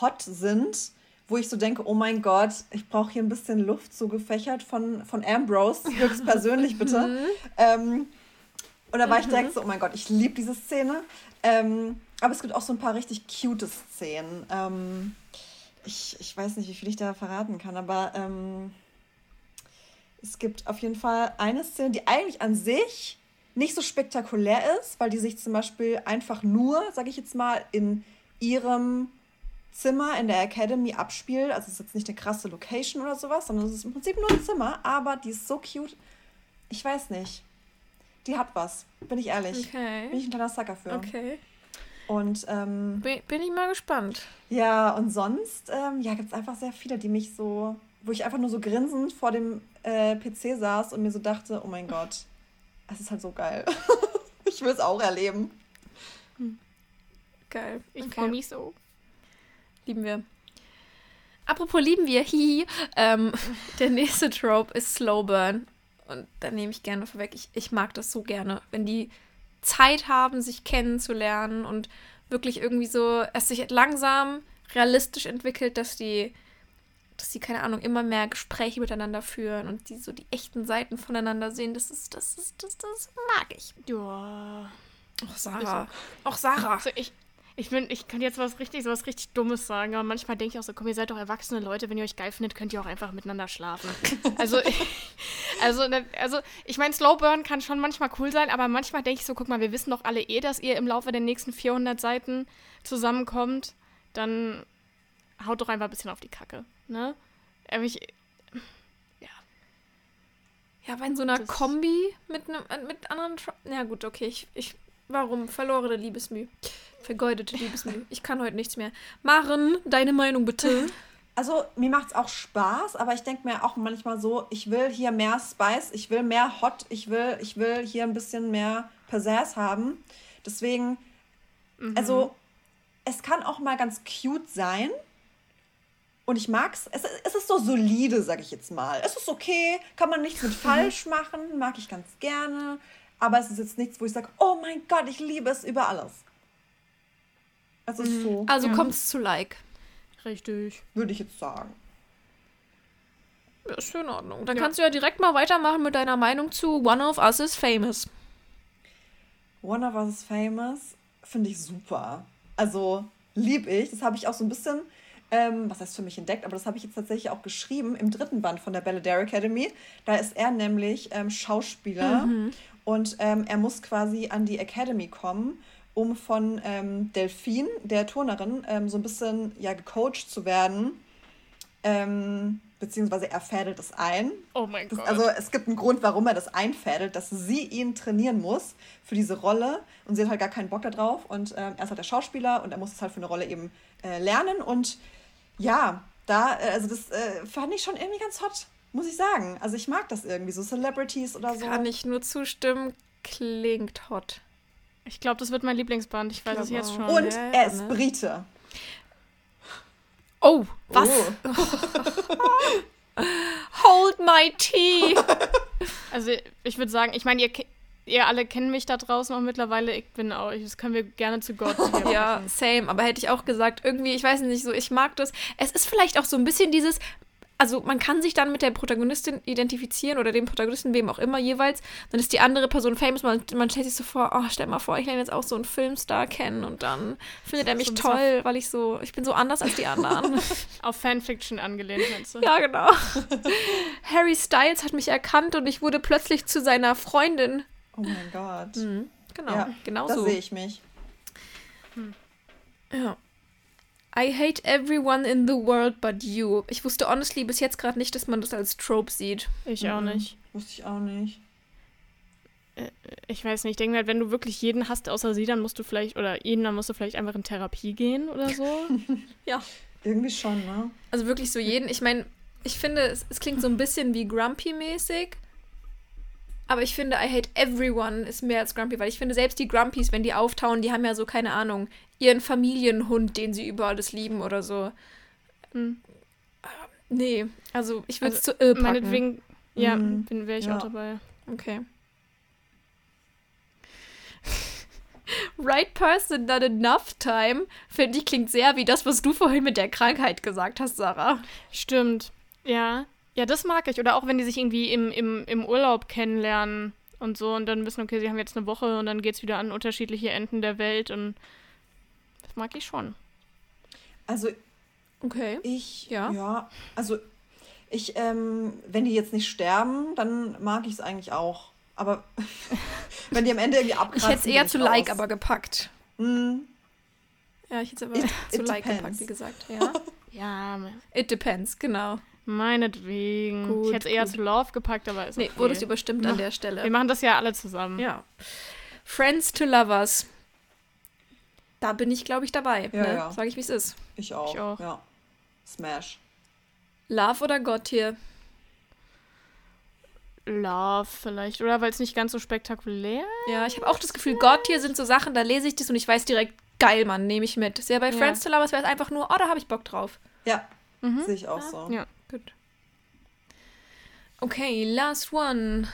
hot sind, wo ich so denke, oh mein Gott, ich brauche hier ein bisschen Luft zugefächert von, von Ambrose, [LAUGHS] höchstpersönlich bitte. Ähm, und da war ich direkt so, oh mein Gott, ich liebe diese Szene. Ähm, aber es gibt auch so ein paar richtig cute Szenen. Ähm, ich, ich weiß nicht, wie viel ich da verraten kann, aber ähm, es gibt auf jeden Fall eine Szene, die eigentlich an sich nicht so spektakulär ist, weil die sich zum Beispiel einfach nur, sage ich jetzt mal, in ihrem Zimmer in der Academy abspielt. Also es ist jetzt nicht eine krasse Location oder sowas, sondern es ist im Prinzip nur ein Zimmer, aber die ist so cute. Ich weiß nicht. Die hat was, bin ich ehrlich. Bin
Okay.
ich ein kleiner Sucker für.
Okay.
Und ähm,
Bin, bin ich mal gespannt.
ja, und sonst, ähm, ja, gibt es einfach sehr viele, die mich so, wo ich einfach nur so grinsend vor dem äh, PC saß und mir so dachte, oh mein Gott, es ist halt so geil. [LAUGHS] ich will es auch erleben.
Geil.
Ich
Okay.
freue mich so.
Lieben wir. Apropos lieben wir, [LAUGHS] hihi. Ähm, [LAUGHS] der nächste Trope ist Slow Burn. Und da nehme ich gerne vorweg. Ich, ich mag das so gerne, wenn die Zeit haben, sich kennenzulernen und wirklich irgendwie so, es sich langsam realistisch entwickelt, dass die, dass die, keine Ahnung, immer mehr Gespräche miteinander führen und die so die echten Seiten voneinander sehen. Das ist, das ist, das, das mag ich.
Ja.
Auch Sarah. Auch Sarah.
Also ich, ich bin, ich könnte jetzt was richtig, was richtig Dummes sagen, aber manchmal denke ich auch so, komm, ihr seid doch erwachsene Leute, wenn ihr euch geil findet, könnt ihr auch einfach miteinander schlafen. [LAUGHS] Also, also, ne- also ich meine, Slowburn kann schon manchmal cool sein, aber manchmal denke ich so, guck mal, wir wissen doch alle eh, dass ihr im Laufe der nächsten 400 Seiten zusammenkommt, dann haut doch einfach ein bisschen auf die Kacke, ne? Aber ich,
Ja, aber in so einer
Das-
Kombi mit, einem mit anderen. Tro ja, gut, okay. Ich, ich, warum? Verlorene Liebesmüh. Vergeudete Liebesmüh. Ich kann heute nichts mehr. Maren, deine Meinung bitte. [LAUGHS]
Also, mir macht es auch Spaß, aber ich denke mir auch manchmal so, ich will hier mehr Spice, ich will mehr Hot, ich will, ich will hier ein bisschen mehr Pizzazz haben. Deswegen, also, es kann auch mal ganz cute sein. Und ich mag's. Es, es ist so solide, sag ich jetzt mal. Es ist okay, kann man nichts mit falsch machen, mag ich ganz gerne. Aber es ist jetzt nichts, wo ich sage, oh mein Gott, ich liebe es über alles. Es ist so,
Also
Ja.
kommt's zu Like.
richtig.
würde ich jetzt sagen.
Ja, ist in Ordnung. Dann
Ja.
kannst du ja direkt mal weitermachen mit deiner Meinung zu One of Us is Famous.
One of Us is Famous finde ich super. Also lieb ich. Das habe ich auch so ein bisschen, ähm, was heißt für mich entdeckt, aber das habe ich jetzt tatsächlich auch geschrieben im dritten Band von der Belladere Academy. Da ist er nämlich ähm, Schauspieler und ähm, er muss quasi an die Academy kommen, um von ähm, Delphine, der Turnerin, ähm, so ein bisschen ja gecoacht zu werden. Ähm, beziehungsweise er fädelt es ein.
Oh mein
Das,
Gott.
also es gibt einen Grund, warum er das einfädelt, dass sie ihn trainieren muss für diese Rolle und sie hat halt gar keinen Bock darauf und er ist halt der Schauspieler und er muss es halt für eine Rolle eben äh, lernen und ja, da, äh, also das äh, fand ich schon irgendwie ganz hot, muss ich sagen. Also ich mag das irgendwie, so Celebrities oder so.
Kann ich nur zustimmen. Klingt hot.
ich glaube, das wird mein Lieblingsband. Ich weiß es
glaub
jetzt schon.
Und
Ja,
er ist
ne?
Brite.
Oh, was?
Oh. [LAUGHS]
Hold my tea.
Also ich würde sagen, ich meine, ihr, ihr alle kennen mich da draußen auch mittlerweile. Ich bin auch, das können wir gerne zu Gott. [LAUGHS]
ja,
machen.
same. Aber hätte ich auch gesagt, irgendwie, ich weiß nicht, so, ich mag das. Es ist vielleicht auch so ein bisschen dieses. Also man kann sich dann mit der Protagonistin identifizieren oder dem Protagonisten, wem auch immer jeweils. Dann ist die andere Person famous. Man, man stellt sich so vor, oh, stell mal vor, ich lerne jetzt auch so einen Filmstar kennen und dann findet er mich
So
toll, weil ich so, ich bin so anders als die anderen. [LAUGHS] [LAUGHS]
Auf Fanfiction angelehnt, meinst du?
ja, genau. Harry Styles hat mich erkannt und ich wurde plötzlich zu seiner Freundin.
Oh mein Gott.
Mhm, genau,
Ja,
genau
da
so.
sehe ich mich.
Ja. I hate everyone in the world but you. Ich wusste honestly bis jetzt gerade nicht, dass man das als Trope sieht.
Ich auch
Mhm.
nicht.
Wusste ich auch nicht.
Ich weiß nicht, ich denke mir halt, wenn du wirklich jeden hast außer sie, dann musst du vielleicht, oder jeden, dann musst du vielleicht einfach in Therapie gehen oder so. [LAUGHS]
Ja.
Irgendwie schon, ne?
Also wirklich so jeden. Ich meine, ich finde, es, es klingt so ein bisschen wie Grumpy-mäßig. Aber ich finde, I hate everyone ist mehr als Grumpy, weil ich finde, selbst die Grumpies, wenn die auftauen, die haben ja so, keine Ahnung, ihren Familienhund, den sie über alles lieben oder so.
Hm.
Nee, also ich würde es
Also,
zu ill packen.
Meinetwegen, ja,
Mhm.
bin wäre ich
Ja.
auch dabei.
Okay. [LAUGHS] right person, not enough time, finde ich, klingt sehr wie das, was du vorhin mit der Krankheit gesagt hast, Sarah.
Stimmt. Ja. Ja, das mag ich. Oder auch wenn die sich irgendwie im, im, im Urlaub kennenlernen und so und dann wissen, okay, sie haben jetzt eine Woche und dann geht es wieder an unterschiedliche Enden der Welt und das mag ich schon.
Also
Okay.
ich,
Ja.
ja, also ich, ähm, wenn die jetzt nicht sterben, dann mag ich es eigentlich auch. Aber [LAUGHS] wenn die am Ende irgendwie
Ich
abkratzen,
hätte es eher zu
ich
like
raus.
aber gepackt.
Hm,
Ja, ich hätte es aber
It-
zu
it
like
depends.
gepackt, wie gesagt. Ja. [LAUGHS]
Ja,
It depends, genau.
Meinetwegen.
Gut,
ich hätte es eher zu Love gepackt, aber ist
Nee,
okay.
wurde es überstimmt an der
Wir
Stelle.
machen das ja alle zusammen.
Ja. Friends to Lovers. Da bin ich, glaube ich, dabei.
Ja,
ne?
ja.
Sag ich, wie es ist.
ich auch.
Ich auch.
Ja. Smash.
Love oder Gott hier?
Love vielleicht. Oder weil es nicht ganz so spektakulär
Ja, ich habe auch das Gefühl, Gott hier sind so Sachen, da lese ich das und ich weiß direkt, geil, Mann, nehme ich mit. Ist ja bei
Ja.
Friends to Lovers wäre es einfach nur, oh, da habe ich Bock drauf.
Ja,
Mhm.
sehe ich auch so.
Ja.
Okay, last one.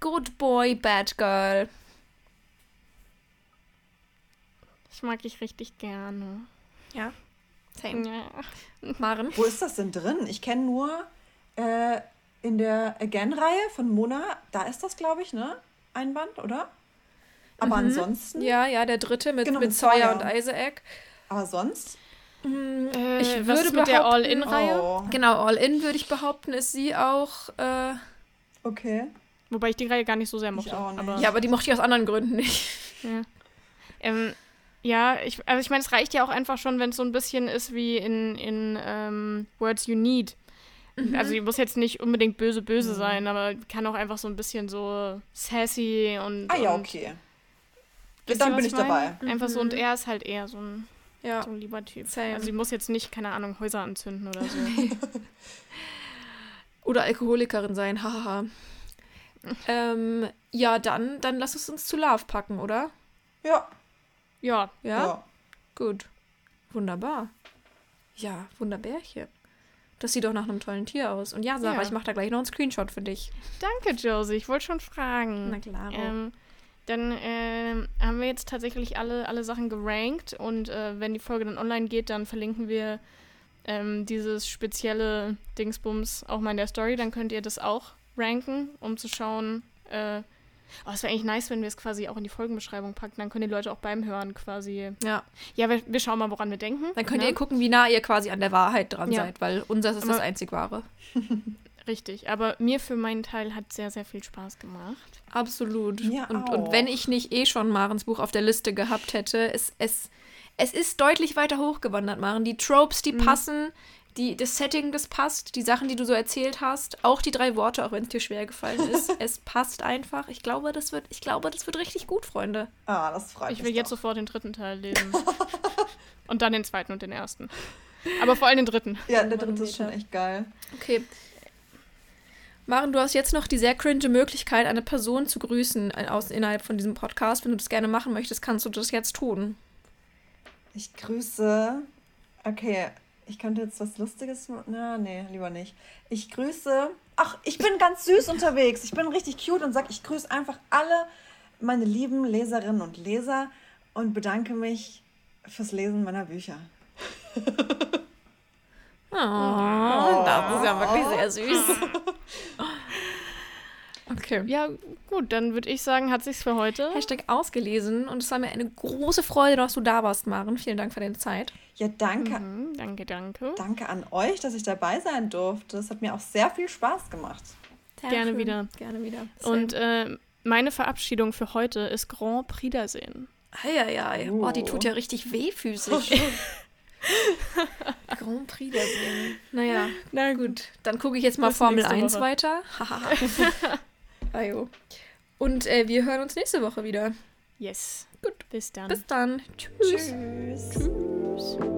Good boy, bad girl.
Ich mag ich richtig gerne.
Ja. Same.
Ja.
Maren.
Wo ist das denn drin? Ich kenne nur äh, in der Again-Reihe von Mona, da ist das, glaube ich, ne? Ein Band, oder? Aber
Mhm.
ansonsten,
Ja, ja, der dritte mit,
Genau,
mit
mit
Sawyer
Sawyer.
und Isaac.
aber sonst?
Äh,
Ich
was
würde
ist mit der All-In-Reihe?
Oh,
Genau, All In würde ich behaupten, ist sie auch. Äh,
okay.
Wobei ich die Reihe gar nicht so sehr mochte.
auch nicht.
Aber,
ja, aber die mochte ich aus anderen Gründen nicht. [LAUGHS]
Ja, ähm, ja ich, also ich meine, es reicht ja auch einfach schon, wenn es so ein bisschen ist wie in, in ähm, Words You Need.
Mhm.
Also die muss jetzt nicht unbedingt böse, böse sein, aber kann auch einfach so ein bisschen so sassy und.
Ah ja,
und,
okay.
Wisst
Dann
ihr,
bin
was
ich
meine?
dabei.
Einfach so, und er ist halt eher so ein,
Ja.
so ein lieber Typ.
Same.
Also sie muss jetzt nicht, keine Ahnung, Häuser anzünden oder so. [LAUGHS]
Oder Alkoholikerin sein, hahaha. ähm, ja, dann, dann lass es uns zu Love packen, oder?
Ja,
ja,
Ja?
ja.
Gut. Wunderbar. Ja, Wunderbärchen. Das sieht doch nach einem tollen Tier aus. Und ja, Sarah,
Ja.
ich mache da gleich noch einen Screenshot für dich.
danke, Josie. Ich wollte schon fragen.
Na klar.
Ähm, dann ähm, haben wir jetzt tatsächlich alle, alle Sachen gerankt und äh, wenn die Folge dann online geht, dann verlinken wir ähm, dieses spezielle Dingsbums auch mal in der Story. Dann könnt ihr das auch ranken, um zu schauen. Äh, oh, es wäre eigentlich nice, wenn wir es quasi auch in die Folgenbeschreibung packen. Dann können die Leute auch beim Hören quasi.
ja,
Ja, wir, wir schauen mal, woran wir denken.
dann könnt
ne?
ihr gucken, wie nah ihr quasi an der Wahrheit dran
Ja.
seid, weil unseres ist das
Aber-
einzig wahre. [LAUGHS]
Richtig. Aber mir für meinen Teil hat sehr, sehr viel Spaß gemacht.
Absolut.
Mir
und,
auch.
und wenn ich nicht eh schon Marens Buch auf der Liste gehabt hätte, es, es, es ist deutlich weiter hochgewandert, Maren. Die Tropes, die passen, die, das Setting, das passt, die Sachen, die du so erzählt hast, auch die drei Worte, auch wenn es dir schwer gefallen ist. [LAUGHS] es passt einfach. Ich glaube, das wird, ich glaube, das wird richtig gut, Freunde.
Ah, das freut
Ich
mich.
will jetzt
doch.
sofort den dritten Teil lesen. [LAUGHS] und dann den zweiten und den ersten. Aber vor allem den dritten.
Ja, der dritte ist schon echt geil.
Okay. Maren, du hast jetzt noch die sehr cringe Möglichkeit, eine Person zu grüßen äh, aus, innerhalb von diesem Podcast. Wenn du das gerne machen möchtest, kannst du das jetzt tun.
Ich grüße. Okay, ich könnte jetzt was Lustiges. Na, nee, lieber nicht. Ich grüße. Ach, ich bin ganz süß unterwegs. Ich bin richtig cute und sag, ich grüße einfach alle meine lieben Leserinnen und Leser und bedanke mich fürs Lesen meiner Bücher. [LAUGHS]
Oh, das ist ja wirklich sehr süß. [LAUGHS] Okay.
Ja, gut, dann würde ich sagen, hat sich's für heute.
Hashtag ausgelesen und es war mir eine große Freude, dass du da warst, Maren. Vielen Dank für deine Zeit.
Ja, danke.
Mhm, danke, danke.
Danke an euch, dass ich dabei sein durfte. Das hat mir auch sehr viel Spaß gemacht.
Sehr
Gerne
schön.
wieder.
Gerne wieder.
Und äh, meine Verabschiedung für heute ist Grand Prix Wiedersehen.
Eieiei. Oh, die
Oh.
tut ja richtig weh physisch. [LAUGHS] [LAUGHS] Grand Prix der Sehen. Naja,
Na gut.
dann gucke ich jetzt mal
Bis
Formel
nächste
1
Woche.
weiter. [LAUGHS] [LAUGHS] Ajo. Und äh, wir hören uns nächste Woche wieder.
Yes.
Gut.
Bis dann.
Bis dann. Tschüss.
Tschüss.
Tschüss.